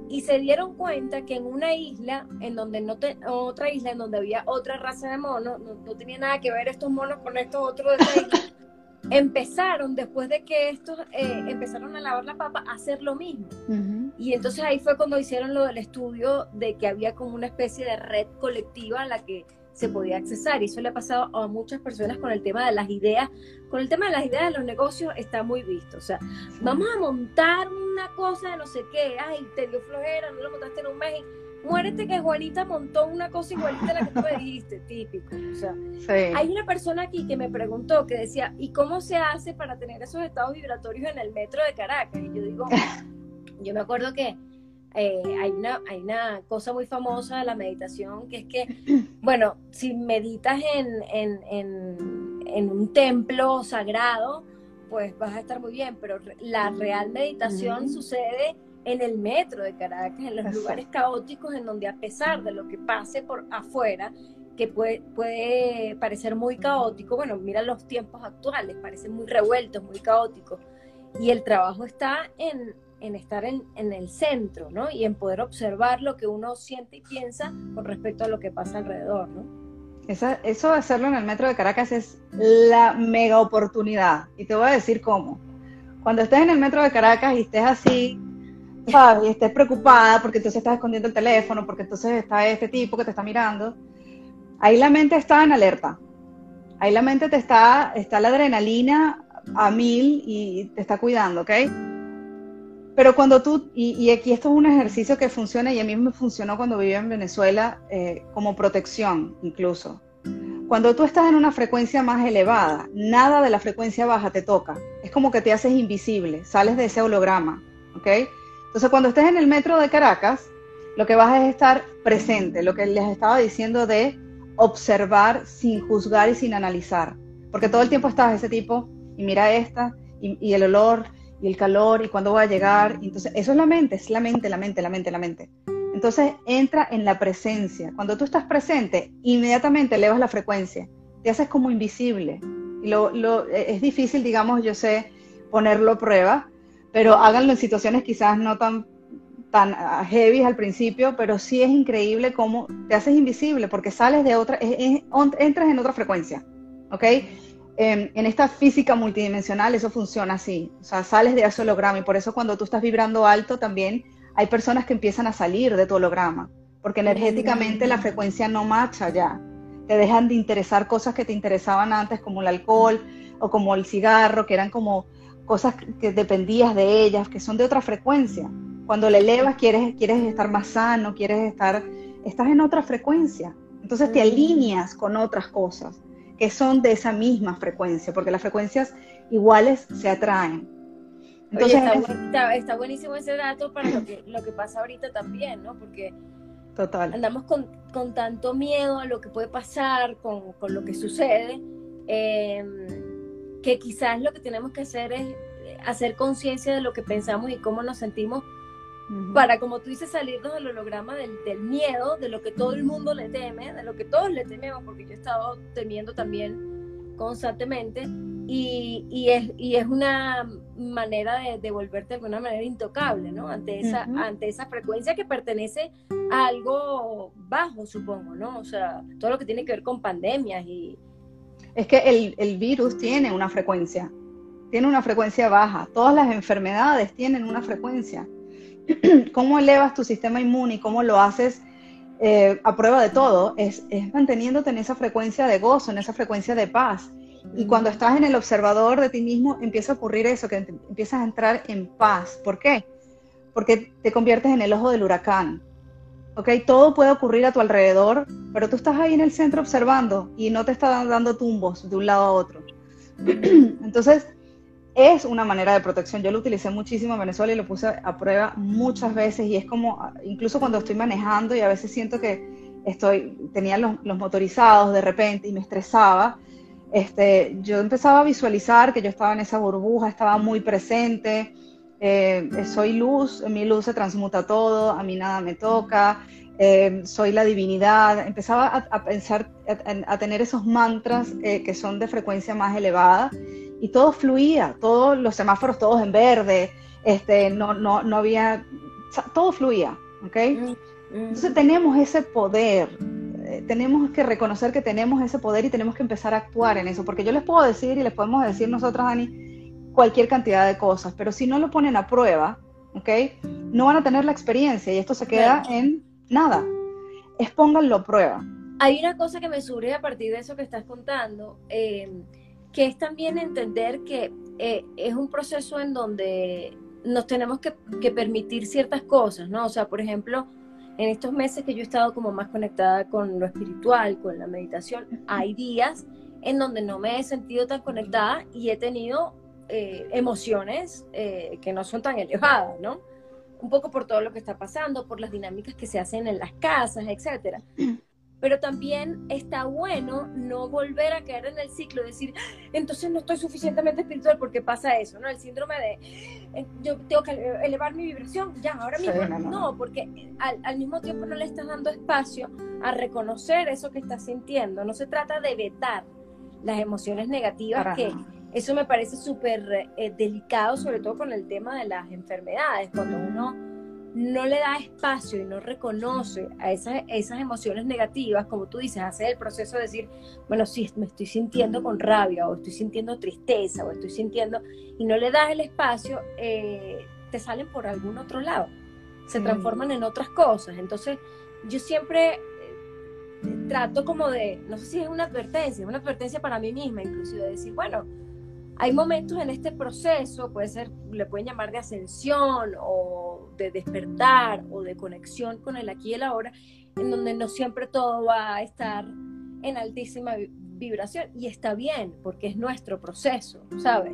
[SPEAKER 2] Y se dieron cuenta que en una isla, en donde no otra isla en donde había otra raza de monos, no, tenía nada que ver estos monos con estos otros de isla, empezaron, después de que estos eh, empezaron a lavar la papa, a hacer lo mismo. Y entonces ahí fue cuando hicieron lo del estudio de que había como una especie de red colectiva a la que se podía accesar. Y eso le ha pasado a muchas personas con el tema de las ideas. Con el tema de las ideas de los negocios está muy visto. O sea, vamos a montar una cosa de no sé qué. Ay, te dio flojera, no lo montaste en un mes muérete que Juanita montó una cosa igualita a la que tú me dijiste, típico. O sea, hay una persona aquí que me preguntó, que decía, ¿y cómo se hace para tener esos estados vibratorios en el metro de Caracas? Y yo digo, yo me acuerdo que eh, hay, una, hay una cosa muy famosa de la meditación, que es que, bueno, si meditas en, en, en un templo sagrado, pues vas a estar muy bien, pero la real meditación sucede en el metro de Caracas, en los lugares caóticos en donde a pesar de lo que pase por afuera, que puede, puede parecer muy caótico, bueno, mira los tiempos actuales, parecen muy revueltos, muy caóticos. y el trabajo está en, en estar en, en, el centro, ¿no? Y en poder observar lo que uno siente y piensa con respecto a lo que pasa alrededor, ¿no?
[SPEAKER 3] eso de hacerlo en el metro de Caracas es la mega oportunidad. Y te voy a decir cómo. Cuando estés en el metro de Caracas y estés así, ¿sabes? Y estés preocupada porque entonces estás escondiendo el teléfono, porque entonces está este tipo que te está mirando, ahí la mente está en alerta. Ahí la mente te está, está la adrenalina a mil y te está cuidando, ¿ok? Pero cuando tú, y, aquí esto es un ejercicio que funciona y a mí me funcionó cuando vivía en Venezuela eh, como protección incluso. Cuando tú estás en una frecuencia más elevada, nada de la frecuencia baja te toca. Es como que te haces invisible, sales de ese holograma, ¿ok? Entonces cuando estés en el metro de Caracas, lo que vas a es estar presente, lo que les estaba diciendo de observar sin juzgar y sin analizar. Porque todo el tiempo estás ese tipo, y mira esta, y el olor, y el calor y cuándo voy a llegar. entonces, eso es la mente, es la mente, la mente, la mente, la mente. Entonces, entra en la presencia. Cuando tú estás presente, inmediatamente elevas la frecuencia, te haces como invisible. Y lo, lo, es difícil, digamos, yo sé, ponerlo a prueba, pero háganlo en situaciones quizás no tan tan heavy al principio, pero sí es increíble cómo te haces invisible porque sales de otra, entras en otra frecuencia, ¿ok? Em, en esta física multidimensional eso funciona así, o sea, sales de ese holograma y por eso cuando tú estás vibrando alto también hay personas que empiezan a salir de tu holograma, porque energéticamente la frecuencia no marcha ya, te dejan de interesar cosas que te interesaban antes como el alcohol o como el cigarro, que eran como cosas que dependías de ellas, que son de otra frecuencia. Cuando le elevas quieres, quieres estar más sano, quieres estar, estás en otra frecuencia, entonces te alineas con otras cosas que son de esa misma frecuencia, porque las frecuencias iguales se atraen.
[SPEAKER 2] Entonces, está, buenísimo ese dato para lo que, lo que pasa ahorita también, ¿no? Porque
[SPEAKER 3] Total.
[SPEAKER 2] andamos con, con, tanto miedo a lo que puede pasar, con, con lo que sucede, em, que quizás lo que tenemos que hacer es hacer conciencia de lo que pensamos y cómo nos sentimos para, como tú dices, salirnos del holograma del, del, miedo, de lo que todo el mundo le teme, de lo que todos le tememos, porque yo he estado temiendo también constantemente, y, y, es, y es una manera de, de, volverte de alguna manera intocable, ¿no? Ante esa, ante esa frecuencia que pertenece a algo bajo, supongo, ¿no? O sea, todo lo que tiene que ver con pandemias y...
[SPEAKER 3] Es que el, el virus tiene una frecuencia, tiene una frecuencia baja, todas las enfermedades tienen una frecuencia. cómo elevas tu sistema inmune y cómo lo haces eh, a prueba de todo, es, manteniéndote en esa frecuencia de gozo, en esa frecuencia de paz. Y cuando estás en el observador de ti mismo, empieza a ocurrir eso, que empiezas a entrar en paz. ¿Por qué? Porque te conviertes en el ojo del huracán. ¿Ok? Todo puede ocurrir a tu alrededor, pero tú estás ahí en el centro observando y no te está dando tumbos de un lado a otro. Entonces, es una manera de protección. Yo lo utilicé muchísimo en Venezuela y lo puse a prueba muchas veces y es como, incluso cuando estoy manejando y a veces siento que estoy, tenía los, motorizados de repente y me estresaba, este, yo empezaba a visualizar que yo estaba en esa burbuja, estaba muy presente, eh, soy luz, mi luz se transmuta todo, a mí nada me toca, eh, soy la divinidad, empezaba a, pensar, a, tener esos mantras eh, que son de frecuencia más elevada y todo fluía, todos los semáforos todos en verde, este, no, no, no había, todo fluía, ¿ok? Mm, mm. Entonces tenemos ese poder, eh, tenemos que reconocer que tenemos ese poder y tenemos que empezar a actuar en eso, porque yo les puedo decir y les podemos decir nosotras, Dani, cualquier cantidad de cosas, pero si no lo ponen a prueba, ¿ok? No van a tener la experiencia y esto se queda en nada. Expónganlo a prueba.
[SPEAKER 2] Hay una cosa que me surge a partir de eso que estás contando. Eh, que es también entender que eh, es un proceso en donde nos tenemos que, permitir ciertas cosas, ¿no? O sea, por ejemplo, en estos meses que yo he estado como más conectada con lo espiritual, con la meditación, hay días en donde no me he sentido tan conectada y he tenido eh, emociones eh, que no son tan elevadas, ¿no? Un poco por todo lo que está pasando, por las dinámicas que se hacen en las casas, etcétera. Pero también está bueno no volver a caer en el ciclo, decir, entonces no estoy suficientemente espiritual porque pasa eso, ¿no? El síndrome de, eh, yo tengo que elevar mi vibración, ya, ahora mismo, no, porque al, mismo tiempo no le estás dando espacio a reconocer eso que estás sintiendo, no se trata de vetar las emociones negativas que Eso me parece súper eh, delicado, sobre todo con el tema de las enfermedades, cuando uno no le da espacio y no reconoce a esas, esas emociones negativas, como tú dices, hace el proceso de decir, bueno, sí, me estoy sintiendo con rabia, o estoy sintiendo tristeza, o estoy sintiendo, y no le das el espacio, eh, te salen por algún otro lado, se transforman en otras cosas. Entonces, yo siempre eh, trato como de, no sé si es una advertencia, es una advertencia para mí misma, inclusive, de decir, bueno, hay momentos en este proceso, puede ser, le pueden llamar de ascensión o de despertar o de conexión con el aquí y el ahora, en donde no siempre todo va a estar en altísima vibración. Y está bien, porque es nuestro proceso, ¿sabes?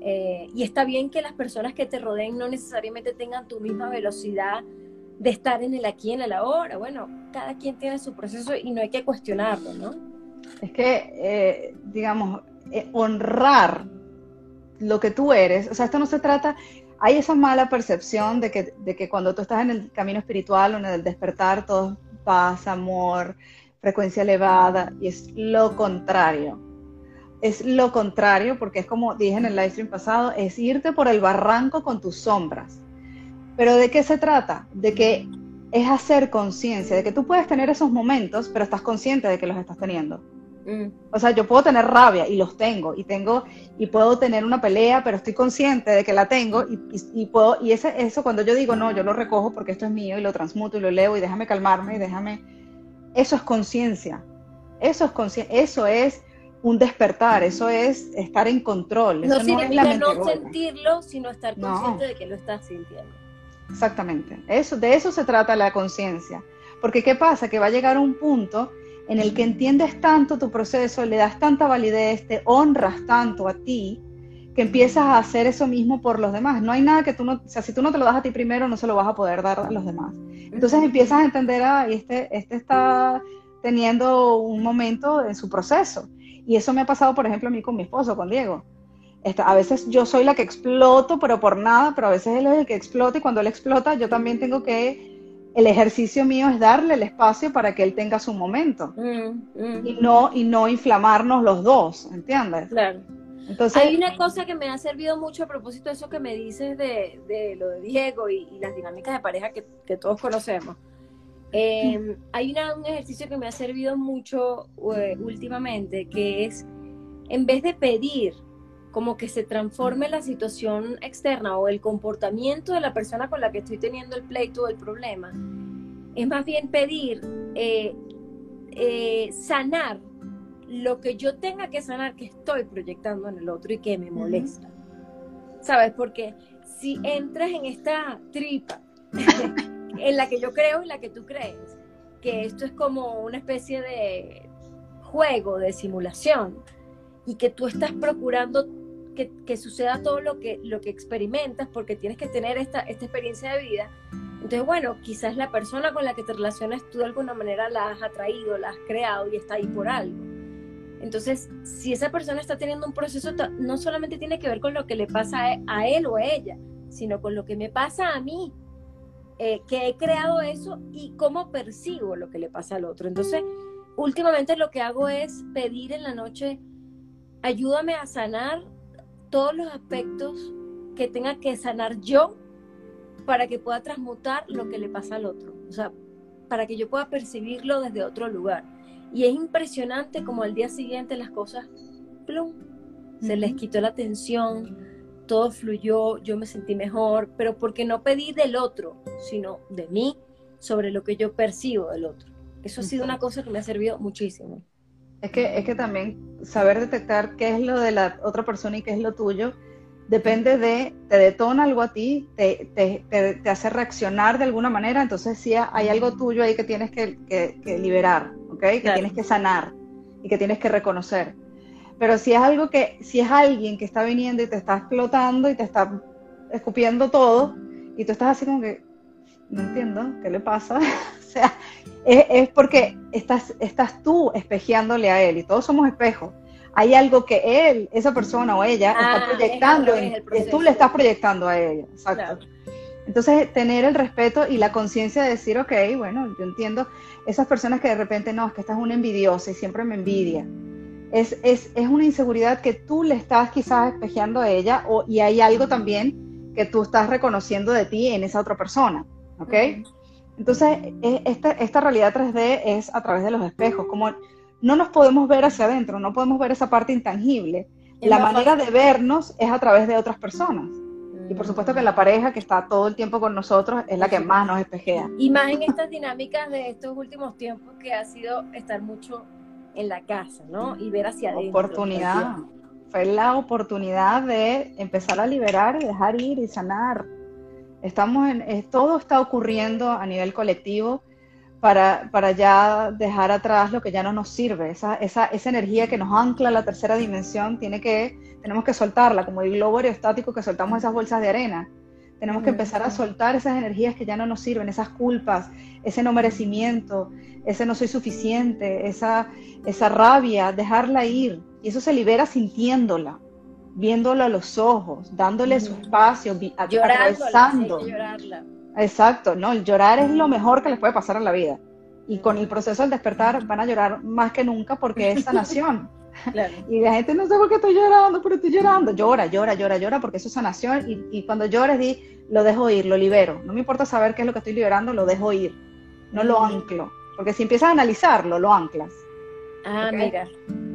[SPEAKER 2] Eh, y está bien que las personas que te rodeen no necesariamente tengan tu misma velocidad de estar en el aquí y en el ahora. Bueno, cada quien tiene su proceso y no hay que cuestionarlo, ¿no?
[SPEAKER 3] Es que, eh, digamos, eh, honrar lo que tú eres, o sea, esto no se trata, hay esa mala percepción de que, de que cuando tú estás en el camino espiritual o en el despertar, todo es paz, amor, frecuencia elevada, y es lo contrario. Es lo contrario, porque es como dije en el live stream pasado, es irte por el barranco con tus sombras. Pero ¿de qué se trata? De que es hacer conciencia, de que tú puedes tener esos momentos, pero estás consciente de que los estás teniendo. Mm. O sea, yo puedo tener rabia y los tengo y tengo y puedo tener una pelea, pero estoy consciente de que la tengo y, puedo y ese, eso cuando yo digo no, yo lo recojo porque esto es mío y lo transmuto y lo leo y déjame calmarme y déjame eso es conciencia. Eso es conciencia, eso es un despertar, eso es estar en control.
[SPEAKER 2] No significa no sentirlo, sino estar consciente de que lo estás sintiendo.
[SPEAKER 3] Exactamente. Eso, de eso se trata la conciencia. Porque ¿qué pasa? Que va a llegar un punto en el que entiendes tanto tu proceso, le das tanta validez, te honras tanto a ti, que empiezas a hacer eso mismo por los demás. No hay nada que tú no, o sea, si tú no te lo das a ti primero, no se lo vas a poder dar a los demás. Entonces empiezas a entender, ah, este, este está teniendo un momento en su proceso. Y eso me ha pasado, por ejemplo, a mí con mi esposo, con Diego. Este, a veces yo soy la que exploto, pero por nada, pero a veces él es el que explota y cuando él explota yo también tengo que el ejercicio mío es darle el espacio para que él tenga su momento mm, mm. y no y no inflamarnos los dos, ¿entiendes?
[SPEAKER 2] Claro. Entonces, hay una cosa que me ha servido mucho a propósito de eso que me dices de, lo de Diego y, las dinámicas de pareja que, todos conocemos. Em, hay un ejercicio que me ha servido mucho eh, últimamente, que es, en vez de pedir como que se transforme la situación externa o el comportamiento de la persona con la que estoy teniendo el pleito o el problema, es más bien pedir eh, eh, sanar lo que yo tenga que sanar que estoy proyectando en el otro y que me molesta. ¿Sabes? Porque si entras en esta tripa en la que yo creo y la que tú crees, que esto es como una especie de juego, de simulación, y que tú estás procurando que, suceda todo lo que, lo que experimentas porque tienes que tener esta, esta experiencia de vida. Entonces, bueno, quizás la persona con la que te relacionas tú de alguna manera la has atraído, la has creado y está ahí por algo. Entonces, si esa persona está teniendo un proceso, no solamente tiene que ver con lo que le pasa a él o a ella, sino con lo que me pasa a mí, eh, que he creado eso y cómo percibo lo que le pasa al otro. Entonces, últimamente lo que hago es pedir en la noche, ayúdame a sanar todos los aspectos que tenga que sanar yo para que pueda transmutar lo que le pasa al otro. O sea, para que yo pueda percibirlo desde otro lugar. Y es impresionante como al día siguiente las cosas, plum, se les quitó la tensión, todo fluyó, yo me sentí mejor, pero porque no pedí del otro, sino de mí sobre lo que yo percibo del otro. Eso ha sido una cosa que me ha servido muchísimo.
[SPEAKER 3] Es que, es que también saber detectar qué es lo de la otra persona y qué es lo tuyo, depende de, te detona algo a ti, te, te, hace reaccionar de alguna manera, entonces sí hay algo tuyo ahí que tienes que, que, liberar, ¿ok? Que tienes que sanar y que tienes que reconocer. Pero si es algo que, si es alguien que está viniendo y te está explotando y te está escupiendo todo, y tú estás así como que, no entiendo, ¿qué le pasa? o sea, es, porque estás, estás tú espejeándole a él y todos somos espejos. Hay algo que él, esa persona o ella está ah, proyectando, y tú le estás proyectando a ella. Exacto. Entonces, tener el respeto y la conciencia de decir, ok, bueno, yo entiendo esas personas que de repente, no, es que esta es una envidiosa y siempre me envidia. Es, es, es, una inseguridad que tú le estás quizás espejeando a ella o, y hay algo también que tú estás reconociendo de ti en esa otra persona, ¿ok? Entonces, e, esta, esta realidad 3D es a través de los espejos, como no nos podemos ver hacia adentro, no podemos ver esa parte intangible. La manera de vernos es a través de otras personas. Y por supuesto que la pareja que está todo el tiempo con nosotros es la que más nos espejea.
[SPEAKER 2] Y más en estas dinámicas de estos últimos tiempos que ha sido estar mucho en la casa, ¿no? Y ver hacia adentro.
[SPEAKER 3] Oportunidad. Fue la oportunidad de empezar a liberar y dejar ir y sanar. Estamos en, todo está ocurriendo a nivel colectivo para, para, ya dejar atrás lo que ya no nos sirve. Esa, esa, esa energía que nos ancla a la tercera dimensión, tiene que, tenemos que soltarla, como el globo aerostático que soltamos esas bolsas de arena. Tenemos que empezar a soltar esas energías que ya no nos sirven, esas culpas, ese no merecimiento, ese no soy suficiente, esa, esa rabia, dejarla ir. Y eso se libera sintiéndola, viéndola a los ojos, dándole su espacio, atravesando. Exacto, no, el llorar es lo mejor que les puede pasar en la vida. Y con el proceso del despertar van a llorar más que nunca porque es sanación. Y la gente no sabe por qué estoy llorando, pero estoy llorando. Llora, llora, llora, llora, porque eso es sanación. Y, y cuando llores, di, lo dejo ir, lo libero. No me importa saber qué es lo que estoy liberando, lo dejo ir. No lo anclo. Porque si empiezas a analizarlo, lo anclas.
[SPEAKER 2] Ah, mira,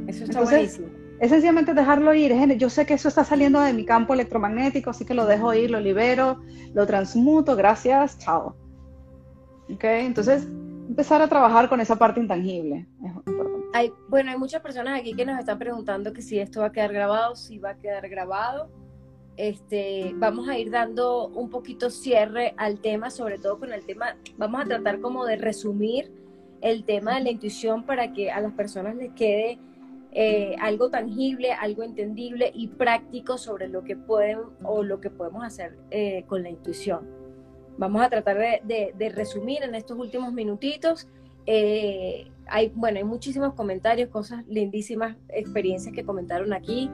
[SPEAKER 2] eso está buenísimo
[SPEAKER 3] es sencillamente dejarlo ir. Yo sé que eso está saliendo de mi campo electromagnético, así que lo dejo ir, lo libero, lo transmuto, gracias, chao. ¿Ok? Entonces, empezar a trabajar con esa parte intangible.
[SPEAKER 2] Hay, bueno, hay muchas personas aquí que nos están preguntando que si esto va a quedar grabado, si va a quedar grabado. Este, vamos a ir dando un poquito cierre al tema, sobre todo con el tema, vamos a tratar como de resumir el tema de la intuición para que a las personas les quede eh, algo tangible, algo entendible y práctico sobre lo que pueden o lo que podemos hacer eh, con la intuición. Vamos a tratar de, resumir en estos últimos minutitos. Eh, hay, bueno, hay muchísimos comentarios, cosas lindísimas, experiencias que comentaron aquí.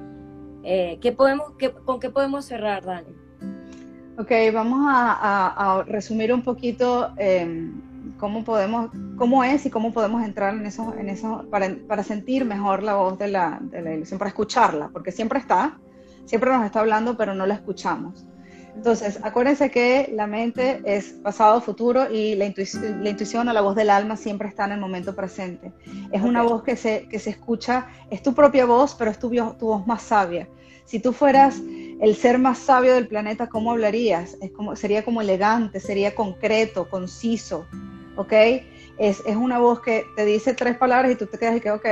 [SPEAKER 2] ¿qué podemos, ¿Con qué podemos cerrar, Dani?
[SPEAKER 3] Ok, vamos a, a resumir un poquito em, cómo podemos, cómo es y cómo podemos entrar en eso, en eso para, para sentir mejor la voz de la, de la, ilusión, para escucharla, porque siempre está, siempre nos está hablando, pero no la escuchamos. Entonces, acuérdense que la mente es pasado, futuro y la intuición, la intuición o la voz del alma siempre está en el momento presente. Es una voz que se, que se escucha, es tu propia voz, pero es tu, tu voz más sabia. Si tú fueras el ser más sabio del planeta, ¿cómo hablarías? Es como, sería como elegante, sería concreto, conciso, ¿ok? Es, es, una voz que te dice tres palabras y tú te quedas y que, ok.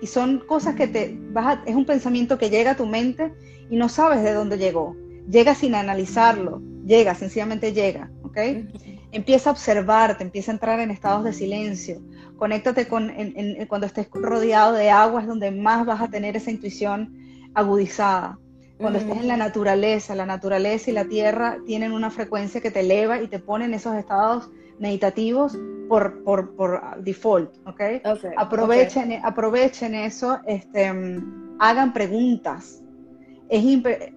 [SPEAKER 3] Y son cosas que te vas es un pensamiento que llega a tu mente y no sabes de dónde llegó. Llega sin analizarlo, llega, sencillamente llega, ¿ok? Empieza a observarte, empieza a entrar en estados de silencio. Conéctate con, cuando estés rodeado de agua, es donde más vas a tener esa intuición agudizada. Cuando estés en la naturaleza, la naturaleza y la tierra tienen una frecuencia que te eleva y te pone en esos estados meditativos por, por, por default, ¿ok? okay aprovechen, aprovechen eso, este, hagan preguntas. Es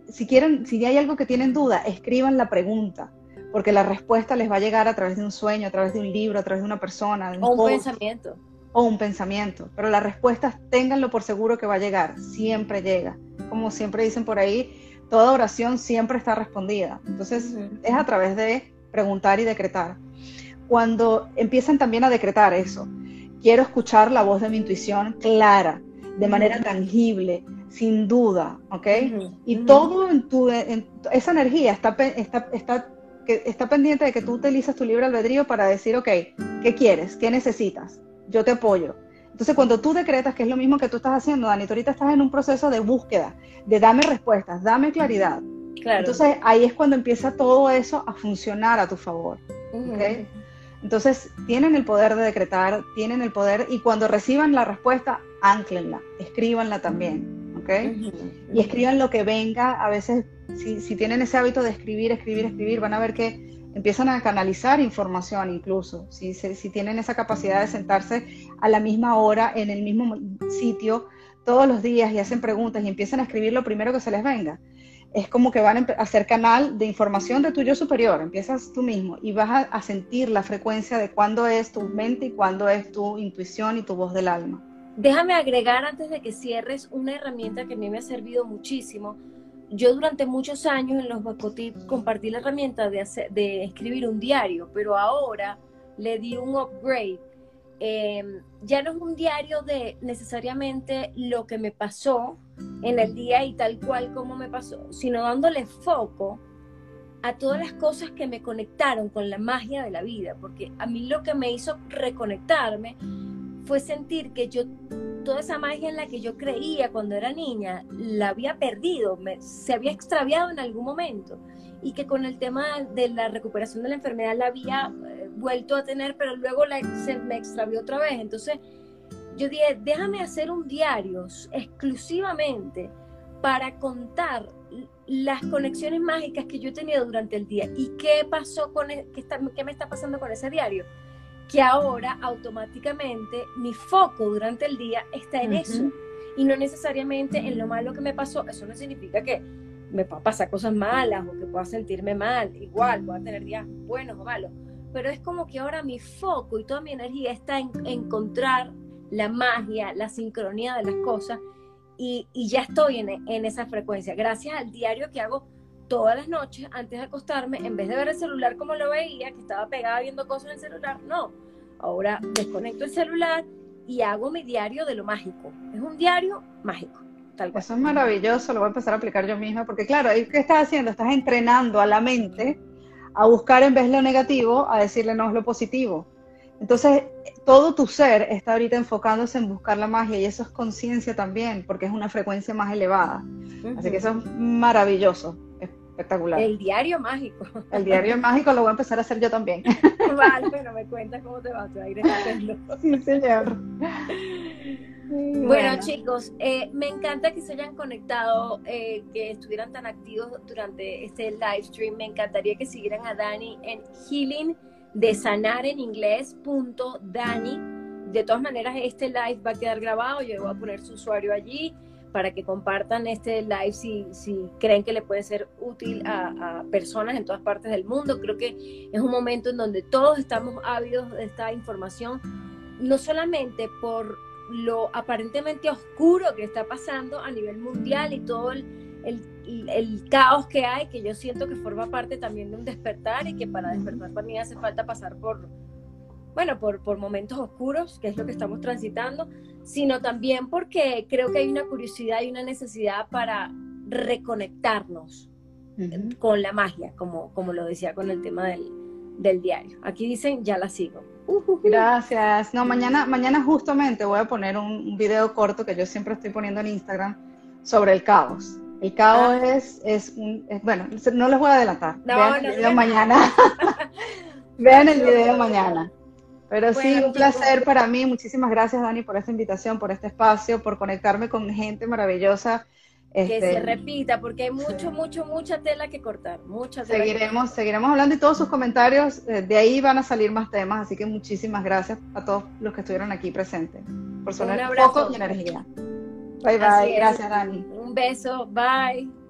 [SPEAKER 3] si quieren, si hay algo que tienen duda, escriban la pregunta, porque la respuesta les va a llegar a través de un sueño, a través de un libro, a través de una persona.
[SPEAKER 2] o un pensamiento.
[SPEAKER 3] O un pensamiento, pero la respuesta, ténganlo por seguro que va a llegar, siempre llega. Como siempre dicen por ahí, toda oración siempre está respondida. Entonces, es a través de preguntar y decretar cuando empiezan también a decretar eso. Quiero escuchar la voz de mi intuición clara, de manera tangible, sin duda, ¿ok? Y todo en tu, esa energía está, está, está, que está pendiente de que tú utilizas tu libre albedrío para decir, ok, ¿qué quieres? ¿Qué necesitas? Yo te apoyo. Entonces, cuando tú decretas, que es lo mismo que tú estás haciendo, Dani, tú ahorita estás en un proceso de búsqueda, de dame respuestas, dame claridad. Claro. Entonces, ahí es cuando empieza todo eso a funcionar a tu favor. ¿okay? Entonces, tienen el poder de decretar, tienen el poder, y cuando reciban la respuesta, anclenla, escríbanla también, ¿ok? Y escriban lo que venga, a veces, si, tienen ese hábito de escribir, escribir, escribir, van a ver que empiezan a canalizar información incluso, si, si tienen esa capacidad de sentarse a la misma hora, en el mismo sitio, todos los días y hacen preguntas y empiezan a escribir lo primero que se les venga es como que van a hacer canal de información de tu yo superior, empiezas tú mismo y vas a, sentir la frecuencia de cuándo es tu mente y cuándo es tu intuición y tu voz del alma.
[SPEAKER 2] déjame agregar antes de que cierres una herramienta que a mí me ha servido muchísimo. Yo durante muchos años en los Bacotip compartí la herramienta de, de escribir un diario, pero ahora le di un upgrade. Em, ya no es un diario de necesariamente lo que me pasó en el día y tal cual como me pasó, sino dándole foco a todas las cosas que me conectaron con la magia de la vida, porque a mí lo que me hizo reconectarme fue sentir que yo, toda esa magia en la que yo creía cuando era niña, la había perdido, se había extraviado en algún momento, y que con el tema de la recuperación de la enfermedad la había eh, vuelto a tener, pero luego la, se me extravió otra vez. Entonces, yo dije, déjame hacer un diario exclusivamente para contar las conexiones mágicas que yo he tenido durante el día. Y qué pasó con e, qué, está, qué me está pasando con ese diario que ahora automáticamente mi foco durante el día está en eso. Y no necesariamente en lo malo que me pasó. Eso no significa que me pueda pasar cosas malas o que pueda sentirme mal. Igual pueda tener días buenos o malos. Pero es como que ahora mi foco y toda mi energía está en encontrar la magia la sincronía de las cosas y, ya estoy en, esa frecuencia, gracias al diario que hago todas las noches antes de acostarme, en vez de ver el celular como lo veía, que estaba pegada viendo cosas en el celular, no, ahora desconecto el celular y hago mi diario de lo mágico. Es un diario mágico.
[SPEAKER 3] Tal Eso es maravilloso, lo voy a empezar a aplicar yo misma, porque claro, ¿qué estás haciendo? Estás entrenando a la mente a buscar en vez de lo negativo, a decirle no es lo positivo. Entonces, todo tu ser está ahorita enfocándose en buscar la magia y eso es conciencia también, porque es una frecuencia más elevada. Así que eso es maravilloso, espectacular.
[SPEAKER 2] El diario mágico.
[SPEAKER 3] El diario mágico lo voy a empezar a hacer yo también.
[SPEAKER 2] Vale, bueno, me cuentas cómo te va, te va a ir
[SPEAKER 3] Sí, señor.
[SPEAKER 2] Bueno, chicos, eh, me encanta que se hayan conectado, eh, que estuvieran tan activos durante este live stream. Me encantaría que siguieran a Dani en Healing de sanar en inglés punto Dani. De todas maneras, este live va a quedar grabado. Yo voy a poner su usuario allí para que compartan este live si, si creen que le puede ser útil a, a, personas en todas partes del mundo. Creo que es un momento en donde todos estamos ávidos de esta información, no solamente por lo aparentemente oscuro que está pasando a nivel mundial y todo el, el, caos que hay, que yo siento que forma parte también de un despertar y que para despertar para mí hace falta pasar por, bueno, por, por momentos oscuros, que es lo que estamos transitando, sino también porque creo que hay una curiosidad y una necesidad para reconectarnos con la magia, como, como lo decía con el tema del, del diario. Aquí dicen, ya la sigo.
[SPEAKER 3] Gracias. No, mañana, mañana justamente voy a poner un video corto que yo siempre estoy poniendo en Instagram sobre el caos. El caos ah. es, es, un, bueno, no les voy a adelantar. Vean el video mañana. Vean el video mañana. Pero sí, un placer para mí. Muchísimas gracias, Dani, por esta invitación, por este espacio, por conectarme con gente maravillosa.
[SPEAKER 2] que se este, repita, porque hay mucho, mucho, mucha tela que cortar. Mucha
[SPEAKER 3] seguiremos, seguiremos hablando y todos sus comentarios, eh, de ahí van a salir más temas. Así que muchísimas gracias a todos los que estuvieron aquí presentes por sonar foco y energía. Bye bye. Gracias, Dani.
[SPEAKER 2] Un beso. Bye.